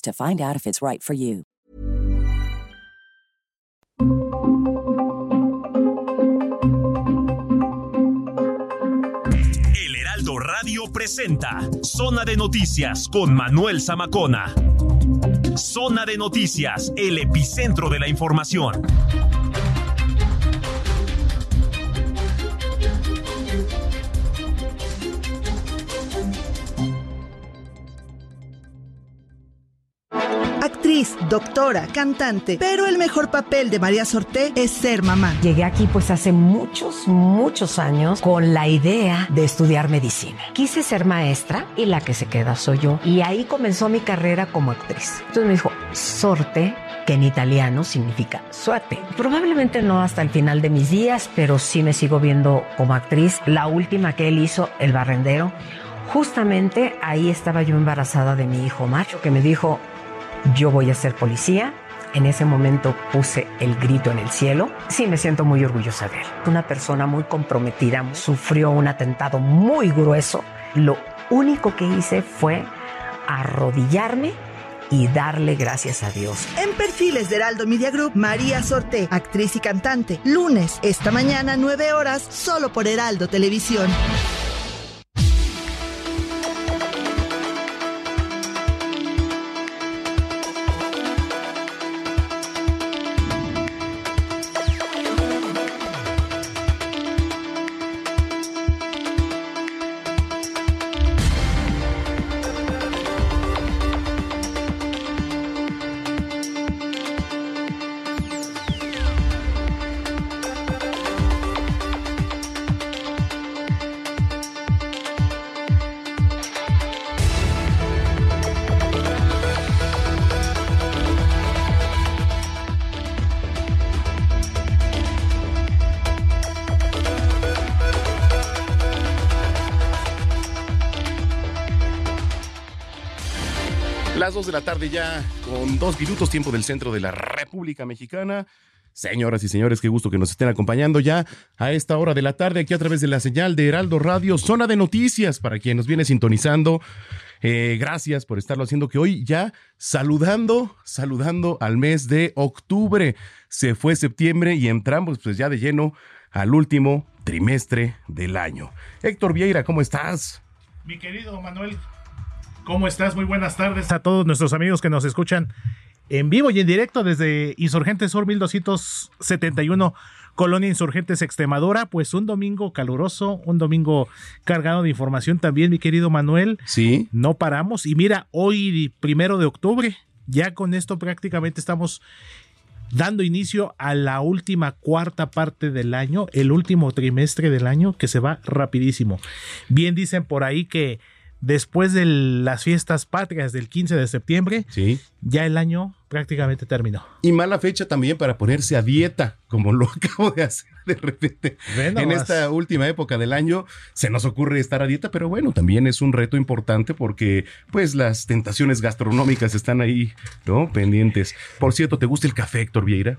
to find out if it's right for you. El Heraldo Radio presenta Zona de Noticias con Manuel Zamacona. Zona de Noticias, el epicentro de la información. Actriz, doctora, cantante, pero el mejor papel de María Sorté es ser mamá. Llegué aquí pues hace muchos, muchos años con la idea de estudiar medicina. Quise ser maestra y la que se queda soy yo. Y ahí comenzó mi carrera como actriz. Entonces me dijo, sorte que en italiano significa suerte. Probablemente no hasta el final de mis días, pero sí me sigo viendo como actriz. La última que él hizo, El Barrendero, justamente ahí estaba yo embarazada de mi hijo macho, que me dijo, yo voy a ser policía. En ese momento puse el grito en el cielo. Sí, me siento muy orgullosa de él. Una persona muy comprometida, sufrió un atentado muy grueso. Lo único que hice fue arrodillarme y darle gracias a Dios. En perfiles de Heraldo Media Group, María Sorté, actriz y cantante. Lunes, esta mañana, 9 horas, solo por Heraldo Televisión. Las 2 de la tarde ya, con dos minutos tiempo del centro de la República Mexicana. Señoras y señores, qué gusto que nos estén acompañando ya a esta hora de la tarde aquí a través de la señal de Heraldo Radio, zona de noticias para quien nos viene sintonizando. Eh, gracias por estarlo haciendo que hoy ya saludando, saludando al mes de octubre. Se fue septiembre y entramos pues ya de lleno al último trimestre del año. Héctor Vieira, ¿cómo estás? Mi querido Manuel, ¿Cómo estás? Muy buenas tardes a todos nuestros amigos que nos escuchan en vivo y en directo desde Insurgentes Sur 1271, Colonia Insurgentes Extremadura. Pues un domingo caluroso, un domingo cargado de información también, mi querido Manuel. Sí. No paramos. Y mira, hoy, primero de octubre, ya con esto prácticamente estamos dando inicio a la última cuarta parte del año, el último trimestre del año, que se va rapidísimo. Bien dicen por ahí que después de las fiestas patrias del 15 de septiembre, sí. ya el año prácticamente terminó. Y mala fecha también para ponerse a dieta, como lo acabo de hacer de repente. Bueno, en más. esta última época del año se nos ocurre estar a dieta, pero bueno, también es un reto importante porque pues las tentaciones gastronómicas están ahí, ¿no? Pendientes. Por cierto, ¿te gusta el café, Héctor Vieira?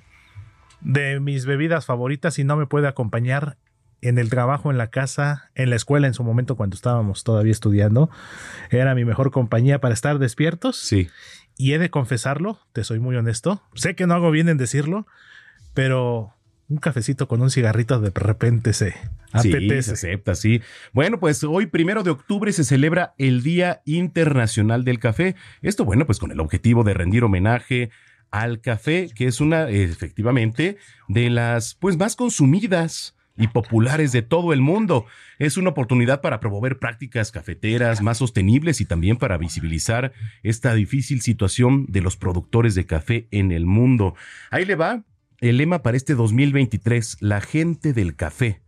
De mis bebidas favoritas y no me puede acompañar en el trabajo, en la casa, en la escuela en su momento cuando estábamos todavía estudiando. Era mi mejor compañía para estar despiertos. Sí. Y he de confesarlo, te soy muy honesto. Sé que no hago bien en decirlo, pero un cafecito con un cigarrito de repente se apetece. Sí, se acepta, sí. Bueno, pues hoy, primero de octubre, se celebra el Día Internacional del Café. Esto, bueno, pues con el objetivo de rendir homenaje al café, que es una, efectivamente, de las pues más consumidas y populares de todo el mundo. Es una oportunidad para promover prácticas cafeteras más sostenibles y también para visibilizar esta difícil situación de los productores de café en el mundo. Ahí le va el lema para este 2023, la gente del café.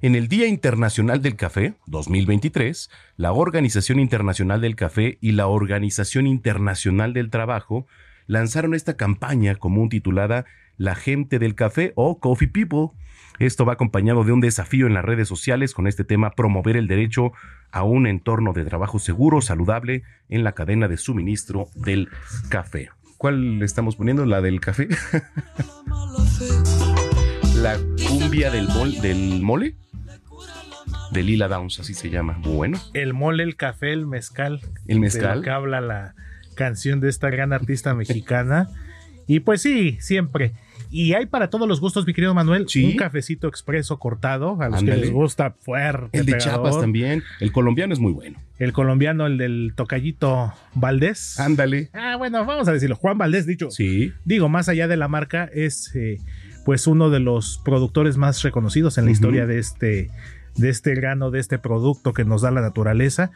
En el Día Internacional del Café 2023, la Organización Internacional del Café y la Organización Internacional del Trabajo lanzaron esta campaña común titulada La gente del café o Coffee People. Esto va acompañado de un desafío en las redes sociales con este tema promover el derecho a un entorno de trabajo seguro, saludable en la cadena de suministro del café. ¿Cuál le estamos poniendo? ¿La del café? ¿La cumbia del, del mole? De Lila Downs, así se llama. Bueno. El mole, el café, el mezcal. El mezcal. De que habla la canción de esta gran artista mexicana. Y pues sí, siempre. Y hay para todos los gustos, mi querido Manuel, Sí. un cafecito expreso cortado, a los que les gusta fuerte. El de pegador. Chiapas también. El colombiano es muy bueno. El colombiano, el del tocallito Valdés. Ándale. Ah, bueno, vamos a decirlo. Juan Valdés, dicho. Sí. Digo, más allá de la marca, es eh, pues uno de los productores más reconocidos en la historia de este, de este grano, de este producto que nos da la naturaleza.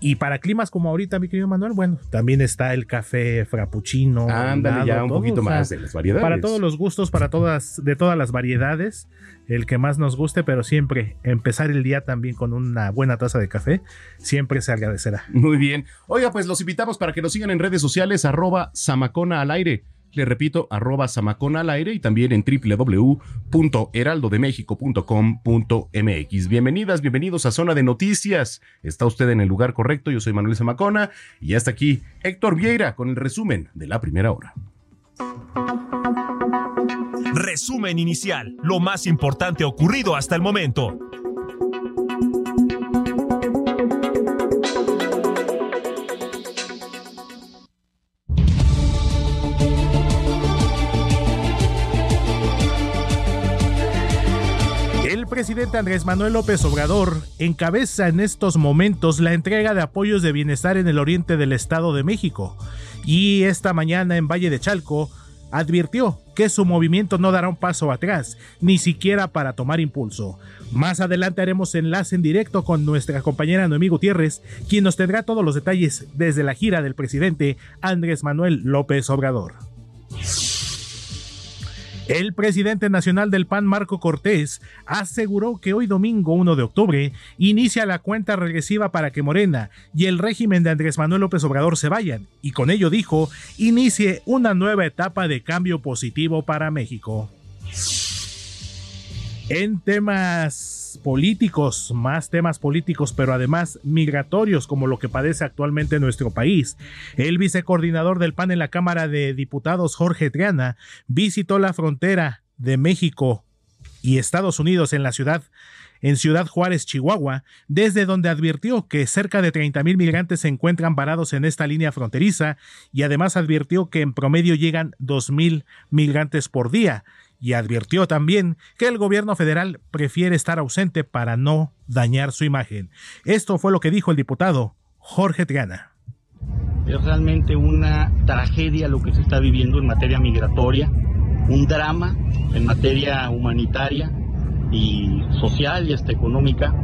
Y para climas como ahorita, mi querido Manuel, bueno, también está el café frappuccino. Ándale, ya un todo, poquito o sea, más de las variedades. Para todos los gustos, para todas, de todas las variedades, el que más nos guste, pero siempre empezar el día también con una buena taza de café, siempre se agradecerá. Muy bien. Oiga, pues los invitamos para que nos sigan en redes sociales, arroba Samacona al aire. Le repito, arroba Samacona al aire y también en www.heraldodemexico.com.mx. Bienvenidas, bienvenidos a Zona de Noticias. Está usted en el lugar correcto. Yo soy Manuel Zamacona y ya está aquí Héctor Vieira con el resumen de la primera hora. Resumen inicial, lo más importante ocurrido hasta el momento. Presidente Andrés Manuel López Obrador encabeza en estos momentos la entrega de apoyos de bienestar en el oriente del Estado de México y esta mañana en Valle de Chalco advirtió que su movimiento no dará un paso atrás, ni siquiera para tomar impulso. Más adelante haremos enlace en directo con nuestra compañera Noemí Gutiérrez, quien nos tendrá todos los detalles desde la gira del presidente Andrés Manuel López Obrador. El presidente nacional del PAN, Marco Cortés, aseguró que hoy domingo 1 de octubre inicia la cuenta regresiva para que Morena y el régimen de Andrés Manuel López Obrador se vayan, y con ello dijo, inicie una nueva etapa de cambio positivo para México. En temas políticos, más temas políticos, pero además migratorios, como lo que padece actualmente nuestro país, el vicecoordinador del PAN en la Cámara de Diputados, Jorge Triana, visitó la frontera de México y Estados Unidos en la ciudad en Ciudad Juárez, Chihuahua, desde donde advirtió que cerca de 30 mil migrantes se encuentran varados en esta línea fronteriza y además advirtió que en promedio llegan 2 mil migrantes por día y advirtió también que el gobierno federal prefiere estar ausente para no dañar su imagen. Esto fue lo que dijo el diputado Jorge Triana. Es realmente una tragedia lo que se está viviendo en materia migratoria, un drama en materia humanitaria y social y hasta económica.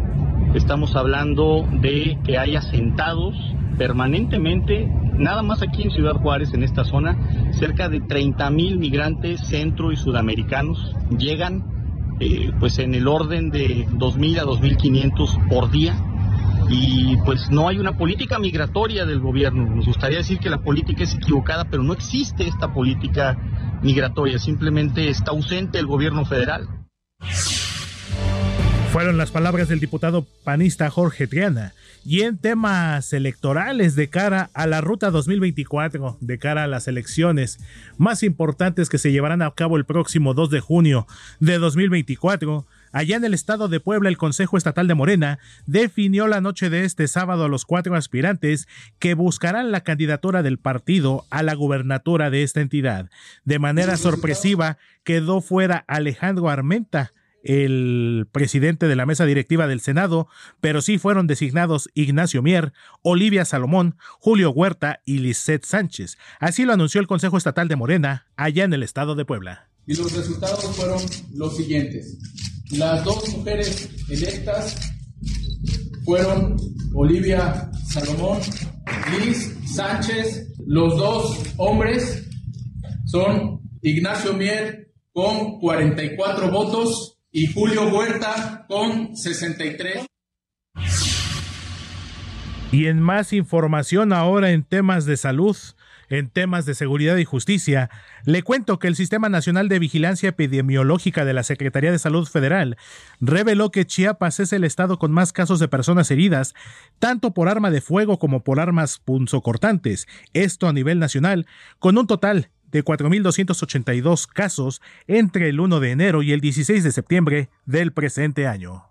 Estamos hablando de que hay asentados permanentemente, nada más aquí en Ciudad Juárez, en esta zona, cerca de 30 mil migrantes centro y sudamericanos llegan eh, pues en el orden de 2.000 a 2.500 por día y pues no hay una política migratoria del gobierno. Nos gustaría decir que la política es equivocada, pero no existe esta política migratoria, simplemente está ausente el gobierno federal. Fueron las palabras del diputado panista Jorge Triana. Y en temas electorales de cara a la ruta 2024, de cara a las elecciones más importantes que se llevarán a cabo el próximo 2 de junio de 2024, allá en el estado de Puebla el Consejo Estatal de Morena definió la noche de este sábado a los cuatro aspirantes que buscarán la candidatura del partido a la gubernatura de esta entidad. De manera sorpresiva quedó fuera Alejandro Armenta, el presidente de la mesa directiva del Senado, pero sí fueron designados Ignacio Mier, Olivia Salomón, Julio Huerta y Lisette Sánchez. Así lo anunció el Consejo Estatal de Morena, allá en el estado de Puebla. Y los resultados fueron los siguientes. Las dos mujeres electas fueron Olivia Salomón, Liz Sánchez. Los dos hombres son Ignacio Mier con 44 votos y Julio Huerta con 63. Y en más información ahora en temas de salud, en temas de seguridad y justicia, le cuento que el Sistema Nacional de Vigilancia Epidemiológica de la Secretaría de Salud Federal reveló que Chiapas es el estado con más casos de personas heridas, tanto por arma de fuego como por armas punzocortantes, esto a nivel nacional, con un total de 4.282 casos entre el 1 de enero y el 16 de septiembre del presente año.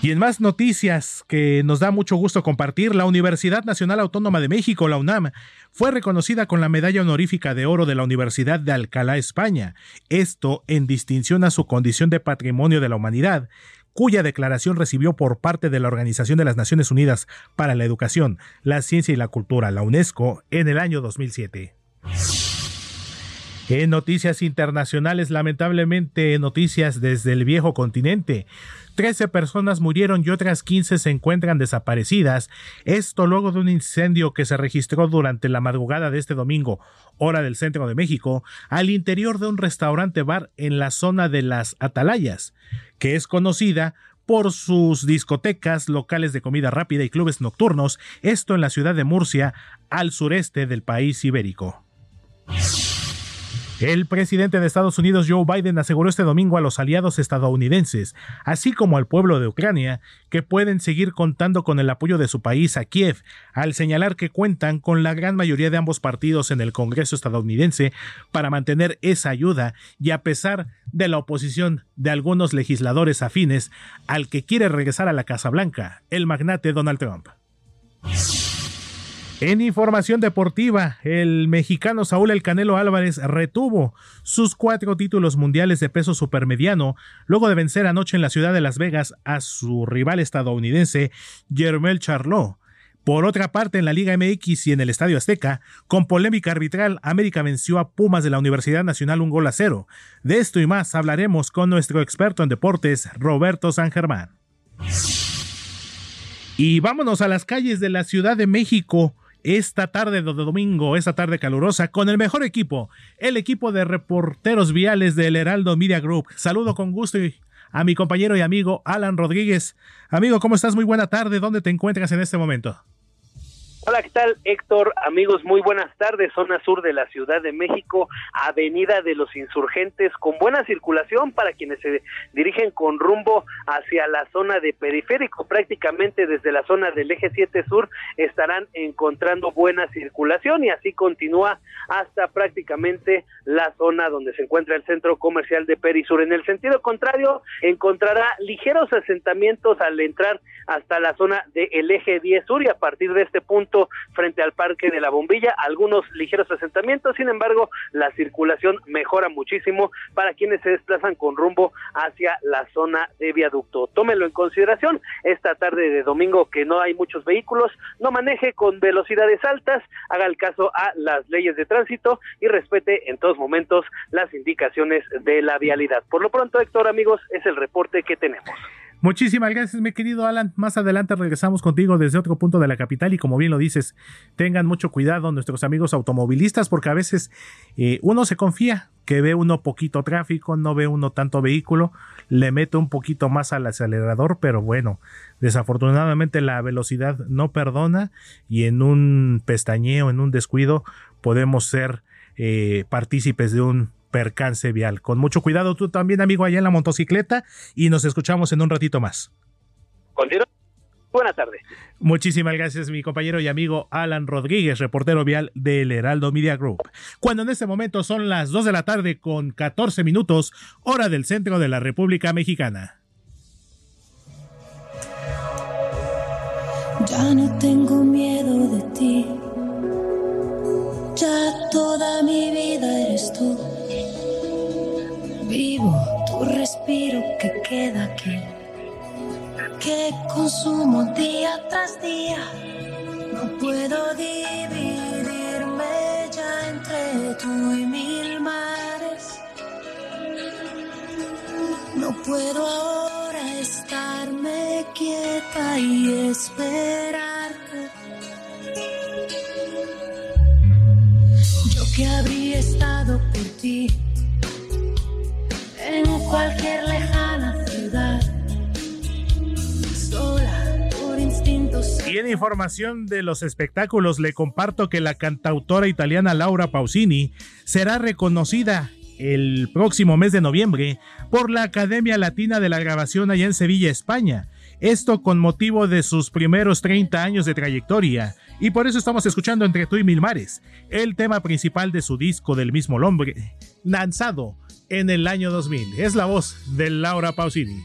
Y en más noticias que nos da mucho gusto compartir, la Universidad Nacional Autónoma de México, la UNAM, fue reconocida con la medalla honorífica de oro de la Universidad de Alcalá, España. Esto en distinción a su condición de patrimonio de la humanidad, cuya declaración recibió por parte de la Organización de las Naciones Unidas para la Educación, la Ciencia y la Cultura, la UNESCO, en el año 2007. En noticias internacionales, lamentablemente noticias desde el viejo continente. 13 personas murieron y otras 15 se encuentran desaparecidas. Esto luego de un incendio que se registró durante la madrugada de este domingo, hora del centro de México, al interior de un restaurante bar en la zona de las Atalayas, que es conocida por sus discotecas, locales de comida rápida y clubes nocturnos, esto en la ciudad de Murcia, al sureste del país ibérico. El presidente de Estados Unidos Joe Biden aseguró este domingo a los aliados estadounidenses, así como al pueblo de Ucrania, que pueden seguir contando con el apoyo de su país a Kiev, al señalar que cuentan con la gran mayoría de ambos partidos en el Congreso estadounidense para mantener esa ayuda y a pesar de la oposición de algunos legisladores afines al que quiere regresar a la Casa Blanca, el magnate Donald Trump. En información deportiva, el mexicano Saúl El Canelo Álvarez retuvo sus cuatro títulos mundiales de peso supermediano luego de vencer anoche en la ciudad de Las Vegas a su rival estadounidense Jermel Charlot. Por otra parte, en la Liga MX y en el Estadio Azteca, con polémica arbitral, América venció a Pumas de la Universidad Nacional un gol a cero. De esto y más hablaremos con nuestro experto en deportes, Roberto San Germán. Y vámonos a las calles de la Ciudad de México esta tarde de domingo, esta tarde calurosa, con el mejor equipo, el equipo de reporteros viales del Heraldo Media Group. Saludo con gusto a mi compañero y amigo Alan Rodríguez. Amigo, ¿cómo estás? Muy buena tarde. ¿Dónde te encuentras en este momento? Hola, ¿qué tal Héctor? Amigos, muy buenas tardes. Zona sur de la Ciudad de México, Avenida de los Insurgentes, con buena circulación para quienes se dirigen con rumbo hacia la zona de periférico. Prácticamente desde la zona del eje 7 sur estarán encontrando buena circulación y así continúa hasta prácticamente la zona donde se encuentra el centro comercial de Perisur. En el sentido contrario, encontrará ligeros asentamientos al entrar hasta la zona del eje 10 sur y a partir de este punto frente al Parque de la Bombilla, algunos ligeros asentamientos, sin embargo, la circulación mejora muchísimo para quienes se desplazan con rumbo hacia la zona de viaducto. Tómelo en consideración esta tarde de domingo que no hay muchos vehículos, no maneje con velocidades altas, haga el caso a las leyes de tránsito y respete en todos momentos las indicaciones de la vialidad. Por lo pronto, Héctor, amigos, es el reporte que tenemos. Muchísimas gracias, mi querido Alan. Más adelante regresamos contigo desde otro punto de la capital y como bien lo dices, tengan mucho cuidado nuestros amigos automovilistas porque a veces eh, uno se confía que ve uno poquito tráfico, no ve uno tanto vehículo, le mete un poquito más al acelerador, pero bueno, desafortunadamente la velocidad no perdona y en un pestañeo, en un descuido, podemos ser eh, partícipes de un percance vial. Con mucho cuidado tú también, amigo, allá en la motocicleta y nos escuchamos en un ratito más. Buenas tardes. Muchísimas gracias, mi compañero y amigo Alan Rodríguez, reportero vial del Heraldo Media Group. Cuando en este momento son las 2 de la tarde con 14 minutos, hora del centro de la República Mexicana. Ya no tengo miedo de ti. Ya toda mi vida eres tú. Vivo tu respiro que queda aquí, que consumo día tras día. No puedo dividirme ya entre tú y mil mares. No puedo ahora estarme quieta y esperarte. Yo que habría estado por ti cualquier lejana ciudad. Y en información de los espectáculos le comparto que la cantautora italiana Laura Pausini será reconocida el próximo mes de noviembre por la Academia Latina de la Grabación allá en Sevilla, España. Esto con motivo de sus primeros 30 años de trayectoria. Y por eso estamos escuchando Entre tú y Mil Mares, el tema principal de su disco del mismo nombre, lanzado en el año 2000. Es la voz de Laura Pausini.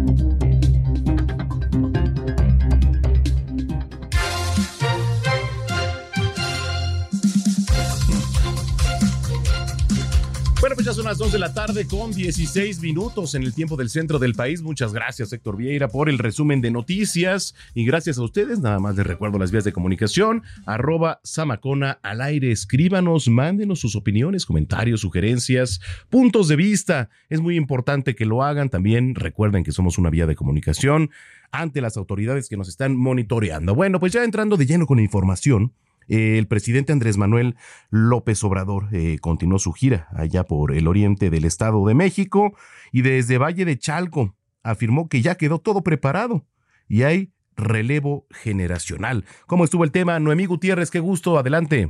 Las 2 de la tarde con 16 minutos en el tiempo del centro del país. Muchas gracias, Héctor Vieira, por el resumen de noticias. Y gracias a ustedes, nada más les recuerdo las vías de comunicación. Arroba Samacona al aire. Escríbanos, mándenos sus opiniones, comentarios, sugerencias, puntos de vista. Es muy importante que lo hagan. También recuerden que somos una vía de comunicación ante las autoridades que nos están monitoreando. Bueno, pues ya entrando de lleno con la información. El presidente Andrés Manuel López Obrador eh, continuó su gira allá por el oriente del Estado de México y desde Valle de Chalco afirmó que ya quedó todo preparado y hay relevo generacional. ¿Cómo estuvo el tema? Noemí Gutiérrez, qué gusto, adelante.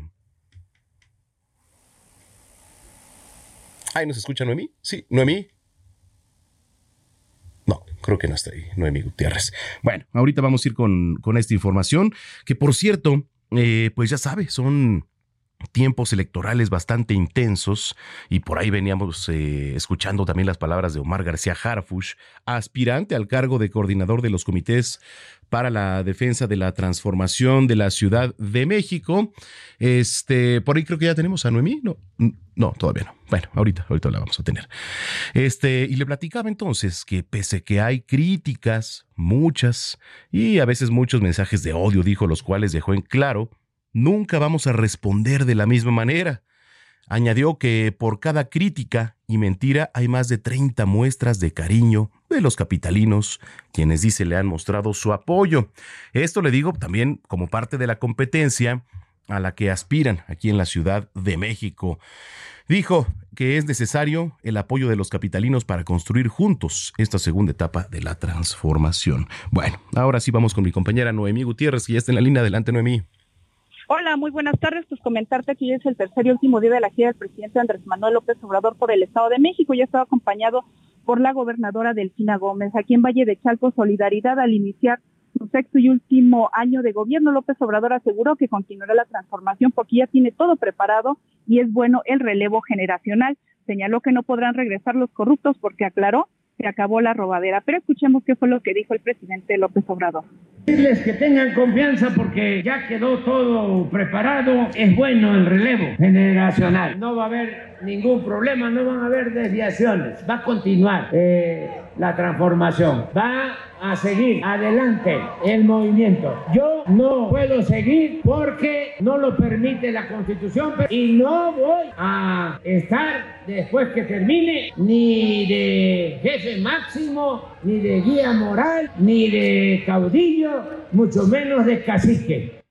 Ay, ¿nos escucha Noemí? Sí, Noemí. No, creo que no está ahí, Noemí Gutiérrez. Bueno, ahorita vamos a ir con, con esta información, que por cierto, eh, pues ya sabe, son tiempos electorales bastante intensos y por ahí veníamos eh, escuchando también las palabras de Omar García Harfush, aspirante al cargo de coordinador de los comités para la defensa de la transformación de la Ciudad de México. Este, por ahí creo que ya tenemos a Noemí, no, no, todavía no. Bueno, ahorita, ahorita la vamos a tener. Este, y le platicaba entonces que pese que hay críticas, muchas, y a veces muchos mensajes de odio, dijo, los cuales dejó en claro, nunca vamos a responder de la misma manera. Añadió que por cada crítica y mentira hay más de 30 muestras de cariño de los capitalinos, quienes dice le han mostrado su apoyo. Esto le digo también como parte de la competencia a la que aspiran aquí en la Ciudad de México. Dijo que es necesario el apoyo de los capitalinos para construir juntos esta segunda etapa de la transformación. Bueno, ahora sí vamos con mi compañera Noemí Gutiérrez, que ya está en la línea. Adelante, Noemí. Hola, muy buenas tardes. Pues comentarte que hoy es el tercer y último día de la gira del presidente Andrés Manuel López Obrador por el Estado de México. Ya estaba acompañado por la gobernadora Delfina Gómez. Aquí en Valle de Chalco, solidaridad al iniciar su sexto y último año de gobierno, López Obrador aseguró que continuará la transformación porque ya tiene todo preparado y es bueno el relevo generacional. Señaló que no podrán regresar los corruptos porque aclaró se acabó la robadera. Pero escuchemos qué fue lo que dijo el presidente López Obrador. Decirles que tengan confianza porque ya quedó todo preparado. Es bueno el relevo generacional. No va a haber ningún problema, no van a haber desviaciones. Va a continuar eh, la transformación. Va a seguir adelante el movimiento. Yo no puedo seguir porque no lo permite la Constitución y no voy a estar después que termine ni de jefe máximo, ni de guía moral, ni de caudillo, mucho menos de cacique.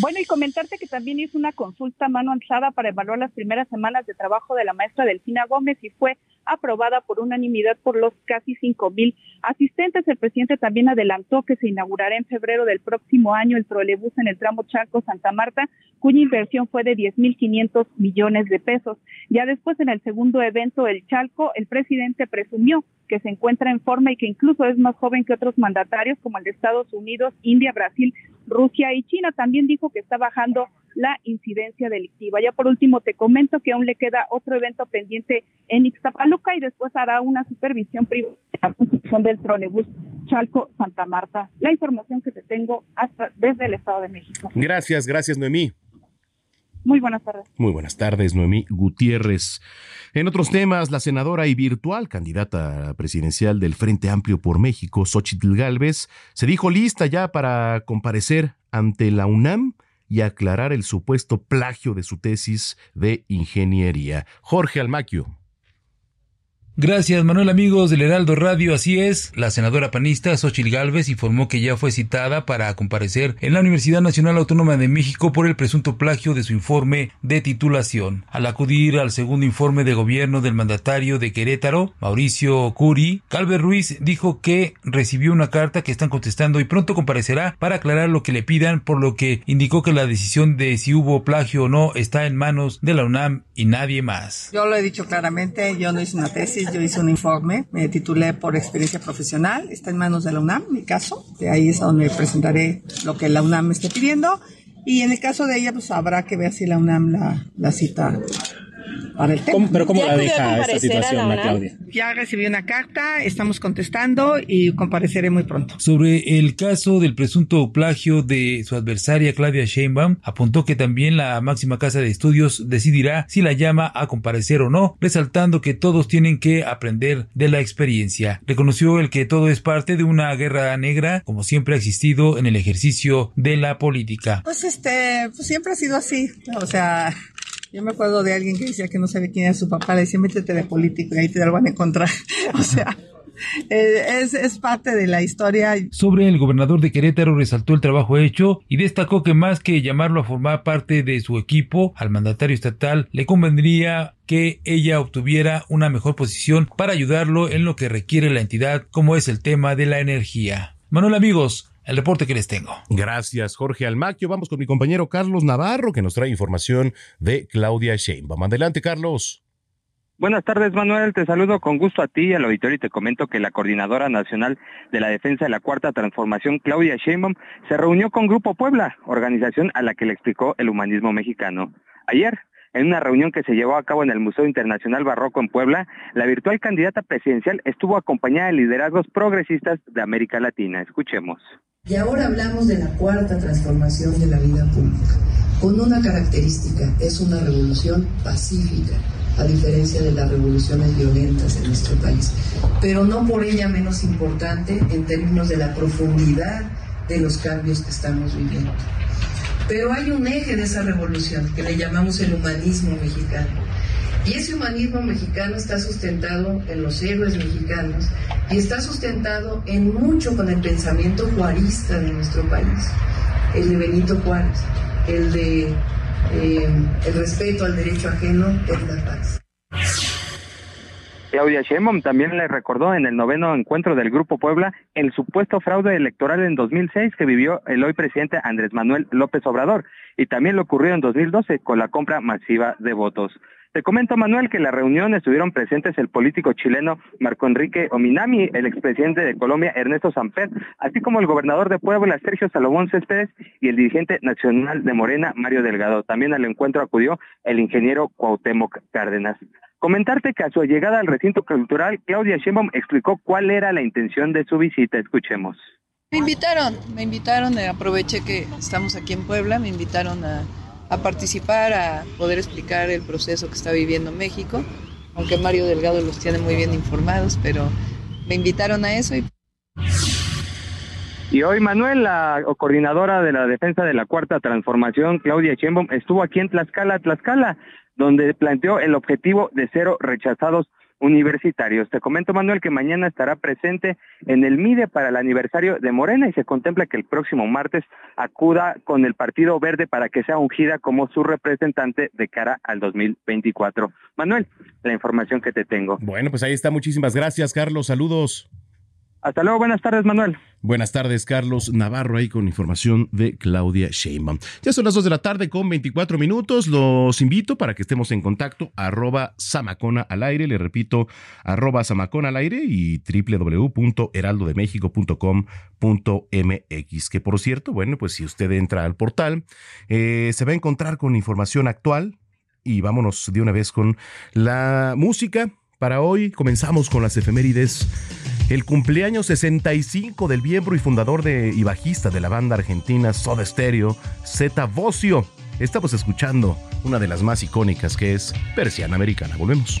Bueno, y comentarte que también hizo una consulta mano alzada para evaluar las primeras semanas de trabajo de la maestra Delfina Gómez y fue aprobada por unanimidad por los casi cinco mil asistentes. El presidente también adelantó que se inaugurará en febrero del próximo año el trolebús en el tramo Charco-Santa Marta, cuya inversión fue de 10 mil 500 millones de pesos. Ya después, en el segundo evento, el Chalco, el presidente presumió que se encuentra en forma y que incluso es más joven que otros mandatarios como el de Estados Unidos, India, Brasil, Rusia y China. También dijo que está bajando la incidencia delictiva. Ya por último te comento que aún le queda otro evento pendiente en Ixtapaluca y después hará una supervisión privada de la del trolebús Chalco Santa Marta. La información que te tengo hasta desde el Estado de México. Gracias, gracias, Noemí. Muy buenas tardes. Muy buenas tardes, Noemí Gutiérrez. En otros temas, la senadora y virtual candidata presidencial del Frente Amplio por México, Xochitl Gálvez, se dijo lista ya para comparecer ante la UNAM y aclarar el supuesto plagio de su tesis de ingeniería. Jorge Almaquio. Gracias, Manuel, amigos del Heraldo Radio. Así es, la senadora panista Xochil Gálvez informó que ya fue citada para comparecer en la Universidad Nacional Autónoma de México por el presunto plagio de su informe de titulación. Al acudir al segundo informe de gobierno del mandatario de Querétaro, Mauricio Curi, Calver Ruiz dijo que recibió una carta que están contestando y pronto comparecerá para aclarar lo que le pidan, por lo que indicó que la decisión de si hubo plagio o no está en manos de la UNAM y nadie más. Yo lo he dicho claramente, yo no hice una tesis, yo hice un informe, me titulé por experiencia profesional, está en manos de la UNAM, mi caso, de ahí es donde presentaré lo que la UNAM me esté pidiendo. Y en el caso de ella pues habrá que ver si la UNAM la, la cita para el tema. ¿Cómo- pero cómo ¿Ya la deja esta situación, la? Claudia? Ya recibí una carta, estamos contestando y compareceré muy pronto. Sobre el caso del presunto plagio de su adversaria Claudia Sheinbaum, apuntó que también la máxima casa de estudios decidirá si la llama a comparecer o no, resaltando que todos tienen que aprender de la experiencia. Reconoció el que todo es parte de una guerra negra, como siempre ha existido en el ejercicio de la política. Pues este, pues siempre ha sido así, o sea, yo me acuerdo de alguien que decía que no sabía quién era su papá, le decía métete de político y ahí te lo van a encontrar, o sea, eh, es, es parte de la historia. Sobre el gobernador de Querétaro resaltó el trabajo hecho y destacó que más que llamarlo a formar parte de su equipo, al mandatario estatal le convendría que ella obtuviera una mejor posición para ayudarlo en lo que requiere la entidad, como es el tema de la energía. Manuel amigos, el reporte que les tengo. Gracias, Jorge Almaquio. Vamos con mi compañero Carlos Navarro, que nos trae información de Claudia Sheinbaum. Adelante, Carlos. Buenas tardes, Manuel. Te saludo con gusto a ti y al auditorio y te comento que la Coordinadora Nacional de la Defensa de la Cuarta Transformación, Claudia Sheinbaum, se reunió con Grupo Puebla, organización a la que le explicó el humanismo mexicano. Ayer, en una reunión que se llevó a cabo en el Museo Internacional Barroco en Puebla, la virtual candidata presidencial estuvo acompañada de liderazgos progresistas de América Latina. Escuchemos. Y ahora hablamos de la cuarta transformación de la vida pública, con una característica, es una revolución pacífica, a diferencia de las revoluciones violentas en nuestro país, pero no por ella menos importante en términos de la profundidad de los cambios que estamos viviendo. Pero hay un eje de esa revolución que le llamamos el humanismo mexicano. Y ese humanismo mexicano está sustentado en los héroes mexicanos y está sustentado en mucho con el pensamiento juarista de nuestro país, el de Benito Juárez, el de eh, el respeto al derecho ajeno es la paz. Claudia Sheinbaum también le recordó en el noveno encuentro del Grupo Puebla el supuesto fraude electoral en 2006 que vivió el hoy presidente Andrés Manuel López Obrador y también lo ocurrió en 2012 con la compra masiva de votos. Te comento, Manuel, que en la reunión estuvieron presentes el político chileno Marco Enrique Ominami, el expresidente de Colombia Ernesto Samper, así como el gobernador de Puebla Sergio Salomón Céspedes y el dirigente nacional de Morena Mario Delgado. También al encuentro acudió el ingeniero Cuauhtémoc Cárdenas. Comentarte que a su llegada al recinto cultural, Claudia Sheinbaum explicó cuál era la intención de su visita. Escuchemos. Me invitaron, me invitaron, eh, aproveché que estamos aquí en Puebla, me invitaron a, a participar, a poder explicar el proceso que está viviendo México, aunque Mario Delgado los tiene muy bien informados, pero me invitaron a eso y Y hoy Manuel, la coordinadora de la defensa de la Cuarta Transformación, Claudia Sheinbaum, estuvo aquí en Tlaxcala, Tlaxcala, donde planteó el objetivo de cero rechazados universitarios. Te comento, Manuel, que mañana estará presente en el MIDE para el aniversario de Morena y se contempla que el próximo martes acuda con el Partido Verde para que sea ungida como su representante de cara al 2024. Manuel, la información que te tengo. Bueno, pues ahí está. Muchísimas gracias, Carlos. Saludos. Hasta luego, buenas tardes, Manuel. Buenas tardes, Carlos Navarro, ahí con información de Claudia Sheinbaum. Ya son las 2 de la tarde con 24 minutos. Los invito para que estemos en contacto, arroba Samacona al aire, le repito, arroba Samacona al aire y www.heraldodemexico.com.mx. Que por cierto, bueno, pues si usted entra al portal, eh, se va a encontrar con información actual y vámonos de una vez con la música. Para hoy comenzamos con las efemérides. El cumpleaños 65 del miembro y fundador de, y bajista de la banda argentina Soda Stereo, Zeta Bocio. Estamos escuchando una de las más icónicas que es Persiana Americana. Volvemos.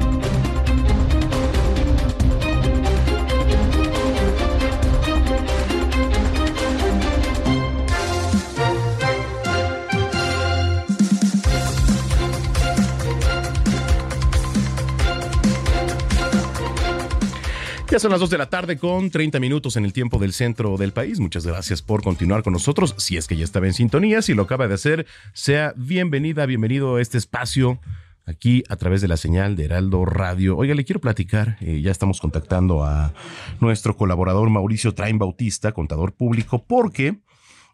Ya son las 2 de la tarde con 30 minutos en el tiempo del centro del país. Muchas gracias por continuar con nosotros. Si es que ya estaba en sintonía, si lo acaba de hacer, sea bienvenida, bienvenido a este espacio aquí a través de la señal de Heraldo Radio. Oiga, le quiero platicar, eh, ya estamos contactando a nuestro colaborador Mauricio Train Bautista, contador público, porque,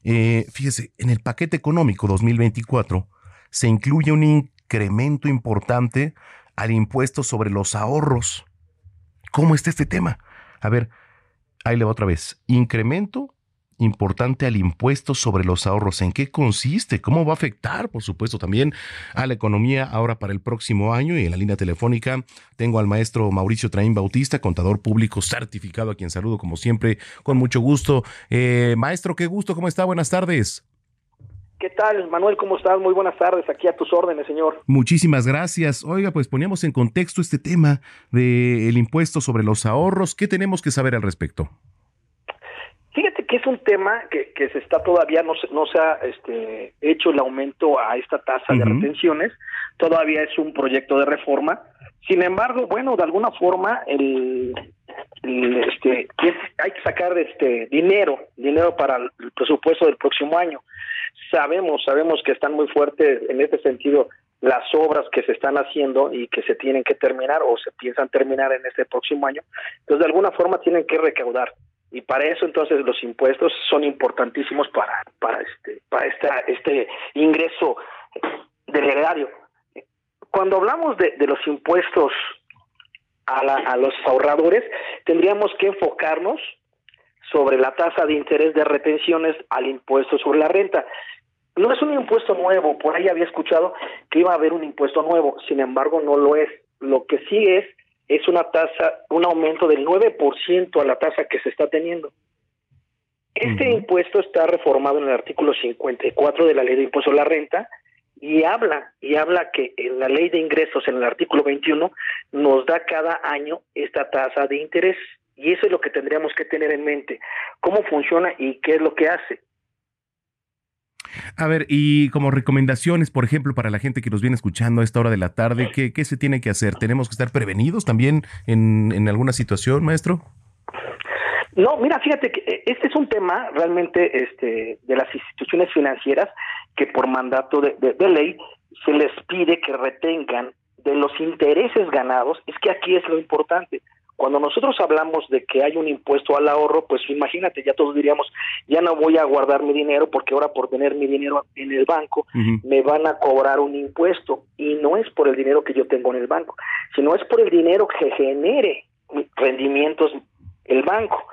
eh, fíjese, en el paquete económico 2024 se incluye un incremento importante al impuesto sobre los ahorros. ¿Cómo está este tema? A ver, ahí le va otra vez. Incremento importante al impuesto sobre los ahorros. ¿En qué consiste? ¿Cómo va a afectar, por supuesto, también a la economía ahora para el próximo año? Y en la línea telefónica tengo al maestro Mauricio Traín Bautista, contador público certificado, a quien saludo como siempre con mucho gusto. Eh, maestro, qué gusto, ¿cómo está? Buenas tardes. ¿Qué tal, Manuel? ¿Cómo estás? Muy buenas tardes. Aquí a tus órdenes, señor. Muchísimas gracias. Oiga, pues poníamos en contexto este tema del impuesto sobre los ahorros. ¿Qué tenemos que saber al respecto? Fíjate que es un tema que, que se está todavía, no se, no se ha este, hecho el aumento a esta tasa de retenciones, todavía es un proyecto de reforma. Sin embargo, bueno, de alguna forma, el, el, este, es- hay que sacar este dinero, dinero para el presupuesto del próximo año. Sabemos, sabemos que están muy fuertes en este sentido las obras que se están haciendo y que se tienen que terminar o se piensan terminar en este próximo año. Entonces, de alguna forma tienen que recaudar y para eso entonces los impuestos son importantísimos para para este para esta, este ingreso del erario. Cuando hablamos de, de los impuestos a, la- a los ahorradores, tendríamos que enfocarnos sobre la tasa de interés de retenciones al impuesto sobre la renta. No es un impuesto nuevo, por ahí había escuchado que iba a haber un impuesto nuevo, sin embargo no lo es. Lo que sí es es una tasa, un aumento del 9% a la tasa que se está teniendo. Este impuesto está reformado en el artículo 54 de la Ley de Impuesto a la Renta y habla y habla que en la Ley de Ingresos en el artículo 21 nos da cada año esta tasa de interés y eso es lo que tendríamos que tener en mente, cómo funciona y qué es lo que hace. A ver, y como recomendaciones, por ejemplo, para la gente que nos viene escuchando a esta hora de la tarde, ¿qué, qué se tiene que hacer? ¿Tenemos que estar prevenidos también en, en alguna situación, maestro? No, mira, fíjate que eh, este es un tema realmente este, de las instituciones financieras que por mandato de, de- de ley se les pide que retengan de los intereses ganados. Es que aquí es lo importante. Cuando nosotros hablamos de que hay un impuesto al ahorro, pues imagínate, ya todos diríamos, ya no voy a guardar mi dinero porque ahora por tener mi dinero en el banco me van a cobrar un impuesto y no es por el dinero que yo tengo en el banco, sino es por el dinero que genere rendimientos el banco.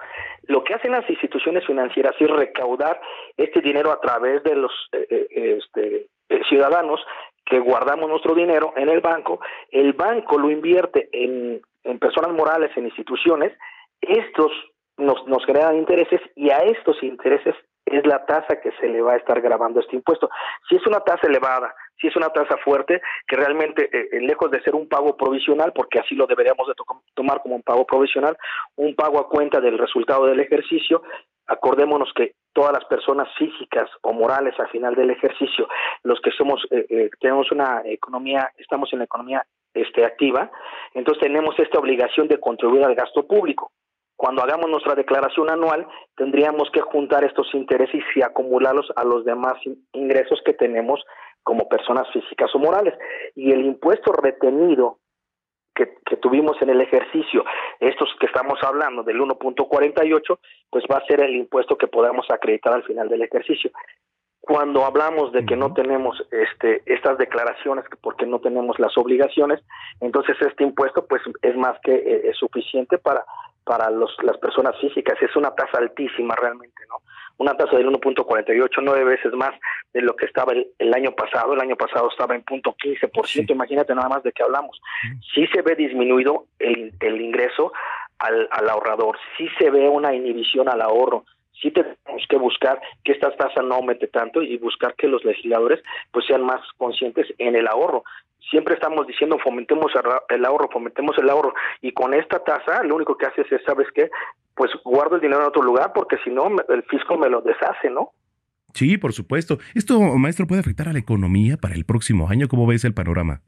Lo que hacen las instituciones financieras es recaudar este dinero a través de los eh, eh, este, eh, ciudadanos que guardamos nuestro dinero en el banco, el banco lo invierte en, personas morales, en instituciones, estos nos, nos generan intereses y a estos intereses es la tasa que se le va a estar grabando este impuesto. Si es una tasa elevada, si es una tasa fuerte, que realmente, eh, eh, lejos de ser un pago provisional, porque así lo deberíamos de to- tomar como un pago provisional, un pago a cuenta del resultado del ejercicio, acordémonos que todas las personas físicas o morales al final del ejercicio, los que somos, eh, eh, tenemos una economía, estamos en la economía este, activa, entonces tenemos esta obligación de contribuir al gasto público. Cuando hagamos nuestra declaración anual, tendríamos que juntar estos intereses y acumularlos a los demás in- ingresos que tenemos como personas físicas o morales. Y el impuesto retenido que, que tuvimos en el ejercicio, estos que estamos hablando del 1.48, pues va a ser el impuesto que podamos acreditar al final del ejercicio. Cuando hablamos de que no tenemos este, estas declaraciones, que porque no tenemos las obligaciones, entonces este impuesto pues es más que eh, es suficiente para para los, las personas físicas. Es una tasa altísima realmente, ¿no? Una tasa del 1.48, nueve veces más de lo que estaba el, el año pasado. El año pasado estaba en punto 15%. Imagínate nada más de qué hablamos. Sí se ve disminuido el, el ingreso al, al ahorrador. Sí se ve una inhibición al ahorro. Sí tenemos que buscar que esta tasa no aumente tanto y buscar que los legisladores pues sean más conscientes en el ahorro siempre estamos diciendo fomentemos el ahorro, fomentemos el ahorro y con esta tasa lo único que haces es, ¿sabes qué? Pues guardo el dinero en otro lugar porque si no el fisco me lo deshace, ¿no? Sí, por supuesto. ¿Esto, maestro, puede afectar a la economía para el próximo año? ¿Cómo ves el panorama?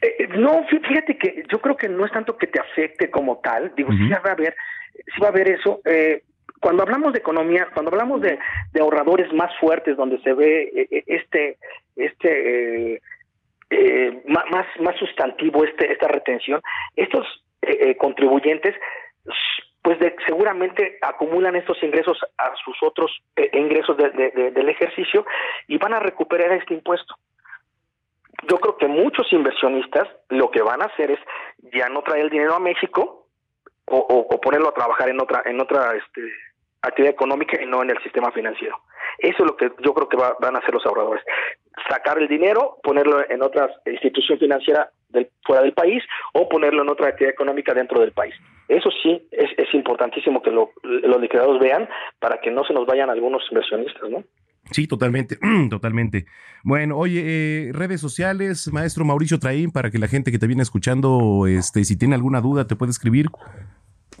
Eh, no, fíjate que yo creo que no es tanto que te afecte como tal, digo, sí va a haber, sí va a haber eso. Eh, cuando hablamos de economía, cuando hablamos de, de ahorradores más fuertes, donde se ve eh, este, este, eh, más, más, sustantivo este, esta retención, estos eh, contribuyentes pues de, seguramente acumulan estos ingresos a sus otros eh, ingresos de, de, del ejercicio y van a recuperar este impuesto. Yo creo que muchos inversionistas lo que van a hacer es ya no traer el dinero a México o, o, o ponerlo a trabajar en otra en otra este, actividad económica y no en el sistema financiero. Eso es lo que yo creo que va, van a hacer los ahorradores. Sacar el dinero, ponerlo en otra institución financiera del, fuera del país o ponerlo en otra actividad económica dentro del país. Eso sí es, es importantísimo que lo, los liquidados vean para que no se nos vayan algunos inversionistas, ¿no? Sí, totalmente, totalmente. Bueno, oye, eh, redes sociales, maestro Mauricio Traín, para que la gente que te viene escuchando, este, si tiene alguna duda, te puede escribir.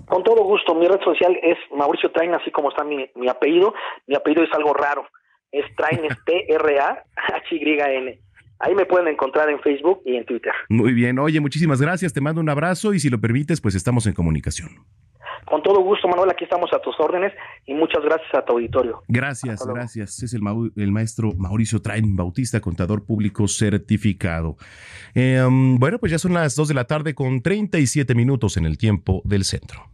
Con todo gusto, mi red social es Mauricio Train, así como está mi, mi apellido. Mi apellido es algo raro, es Train, es T-R-A-H-Y-N. Ahí me pueden encontrar en Facebook y en Twitter. Muy bien, oye, muchísimas gracias, te mando un abrazo y si lo permites, pues estamos en comunicación. Con todo gusto, Manuel, aquí estamos a tus órdenes y muchas gracias a tu auditorio. Gracias, gracias. Es el, maestro Mauricio Train Bautista, contador público certificado. Eh, um, bueno, pues ya son las 2 de la tarde con 37 minutos en el tiempo del centro.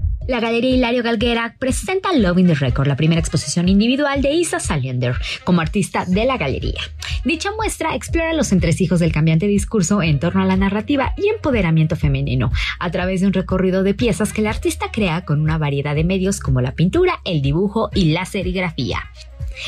La Galería Hilario Galguera presenta Loving the Record, la primera exposición individual de Isa Saliender como artista de la galería. Dicha muestra explora los entresijos del cambiante discurso en torno a la narrativa y empoderamiento femenino, a través de un recorrido de piezas que el artista crea con una variedad de medios como la pintura, el dibujo y la serigrafía.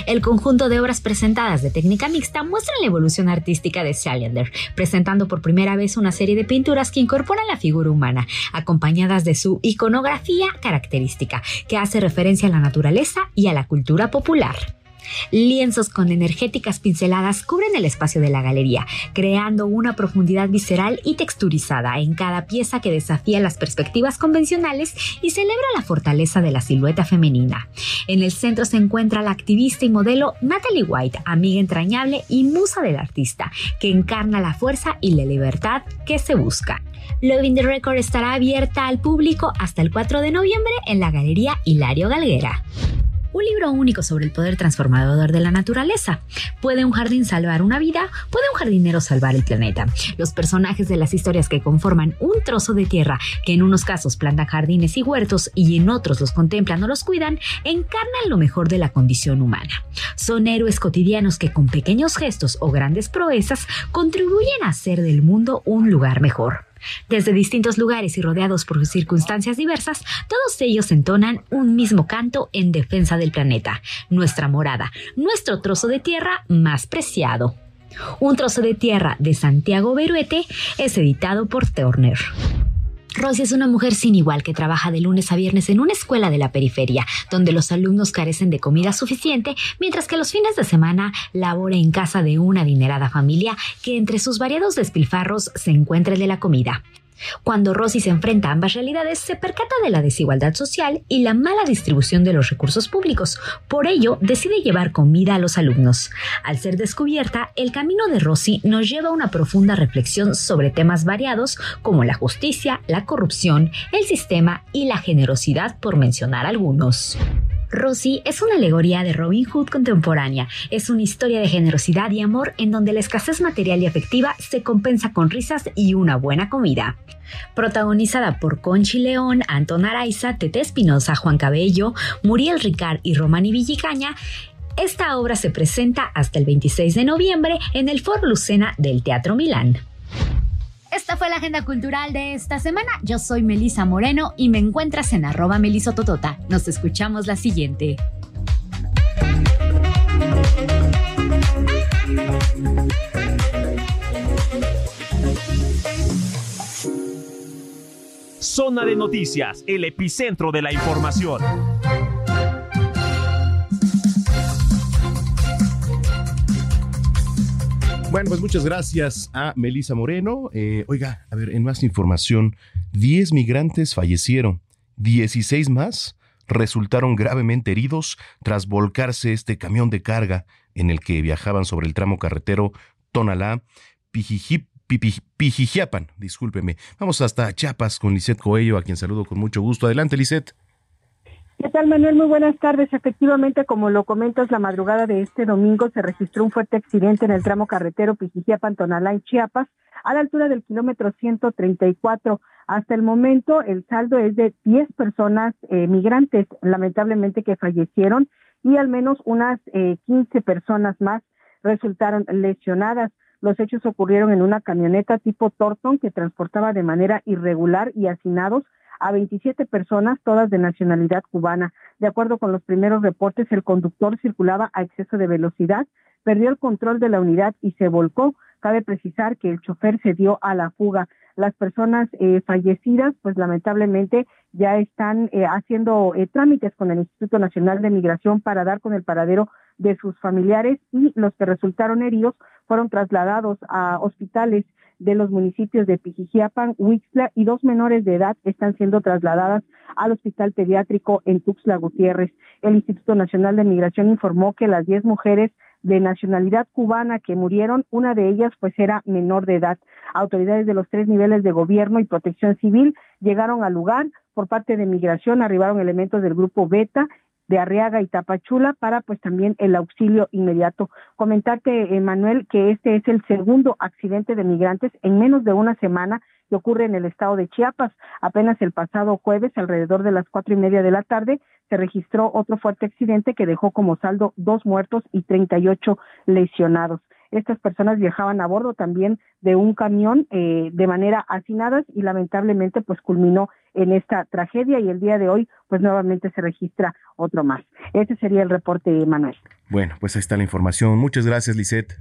El conjunto de obras presentadas de técnica mixta muestran la evolución artística de Saliender, presentando por primera vez una serie de pinturas que incorporan la figura humana, acompañadas de su iconografía característica, que hace referencia a la naturaleza y a la cultura popular. Lienzos con energéticas pinceladas cubren el espacio de la galería, creando una profundidad visceral y texturizada en cada pieza que desafía las perspectivas convencionales y celebra la fortaleza de la silueta femenina. En el centro se encuentra la activista y modelo Natalie White, amiga entrañable y musa del artista, que encarna la fuerza y la libertad que se busca. Loving the Record estará abierta al público hasta el 4 de noviembre en la Galería Hilario Galguera. Un libro único sobre el poder transformador de la naturaleza. ¿Puede un jardín salvar una vida? ¿Puede un jardinero salvar el planeta? Los personajes de las historias que conforman un trozo de tierra, que en unos casos plantan jardines y huertos y en otros los contemplan o los cuidan, encarnan lo mejor de la condición humana. Son héroes cotidianos que con pequeños gestos o grandes proezas contribuyen a hacer del mundo un lugar mejor. Desde distintos lugares y rodeados por circunstancias diversas, todos ellos entonan un mismo canto en defensa del planeta, nuestra morada, nuestro trozo de tierra más preciado. Un trozo de tierra de Santiago Beruete es editado por Turner. Rosy es una mujer sin igual que trabaja de lunes a viernes en una escuela de la periferia, donde los alumnos carecen de comida suficiente, mientras que los fines de semana labora en casa de una adinerada familia que entre sus variados despilfarros se encuentra el de la comida. Cuando Rosy se enfrenta a ambas realidades, se percata de la desigualdad social y la mala distribución de los recursos públicos. Por ello, decide llevar comida a los alumnos. Al ser descubierta, el camino de Rosy nos lleva a una profunda reflexión sobre temas variados como la justicia, la corrupción, el sistema y la generosidad, por mencionar algunos. Rosy es una alegoría de Robin Hood contemporánea. Es una historia de generosidad y amor en donde la escasez material y afectiva se compensa con risas y una buena comida. Protagonizada por Conchi León, Anton Araiza, Tete Espinosa, Juan Cabello, Muriel Ricard y Romani Villicaña, esta obra se presenta hasta el 26 de noviembre en el Foro Lucena del Teatro Milán. Esta fue la agenda cultural de esta semana. Yo soy Melisa Moreno y me encuentras en arroba melisototota. Nos escuchamos la siguiente. Zona de noticias, el epicentro de la información. Bueno, pues muchas gracias a Melisa Moreno. Eh, oiga, a ver, en más información, 10 migrantes fallecieron, 16 más resultaron gravemente heridos tras volcarse este camión de carga en el que viajaban sobre el tramo carretero Tonalá, Pijijip, Pijijiapan, discúlpeme. Vamos hasta Chiapas con Lisette Coello, a quien saludo con mucho gusto. Adelante, Lisette. ¿Qué tal, Manuel? Muy buenas tardes. Efectivamente, como lo comentas, la madrugada de este domingo se registró un fuerte accidente en el tramo carretero Pijijiapan-Tonalá en Chiapas, a la altura del kilómetro 134. Hasta el momento, el saldo es de 10 personas eh, migrantes, lamentablemente, que fallecieron y al menos unas eh, 15 personas más resultaron lesionadas. Los hechos ocurrieron en una camioneta tipo Torton que transportaba de manera irregular y hacinados a 27 personas, todas de nacionalidad cubana. De acuerdo con los primeros reportes, el conductor circulaba a exceso de velocidad, perdió el control de la unidad y se volcó. Cabe precisar que el chofer se dio a la fuga. Las personas eh, fallecidas, pues lamentablemente ya están eh, haciendo eh, trámites con el Instituto Nacional de Migración para dar con el paradero de sus familiares y los que resultaron heridos fueron trasladados a hospitales de los municipios de Pijijiapan, Huixla y dos menores de edad están siendo trasladadas al hospital pediátrico en Tuxtla Gutiérrez. El Instituto Nacional de Migración informó que las 10 mujeres de nacionalidad cubana que murieron, una de ellas pues era menor de edad. Autoridades de los tres niveles de gobierno y protección civil llegaron al lugar. Por parte de migración arribaron elementos del grupo Beta de Arriaga y Tapachula para pues también el auxilio inmediato. Comentarte, eh, Manuel, que este es el segundo accidente de migrantes en menos de una semana que ocurre en el estado de Chiapas. Apenas el pasado jueves, alrededor de las cuatro y media de la tarde, se registró otro fuerte accidente que dejó como saldo dos muertos y 38 lesionados. Estas personas viajaban a bordo también de un camión eh, de manera hacinadas y lamentablemente pues culminó en esta tragedia y el día de hoy pues nuevamente se registra otro más. Ese sería el reporte, Manuel. Bueno, pues ahí está la información. Muchas gracias, Lisette.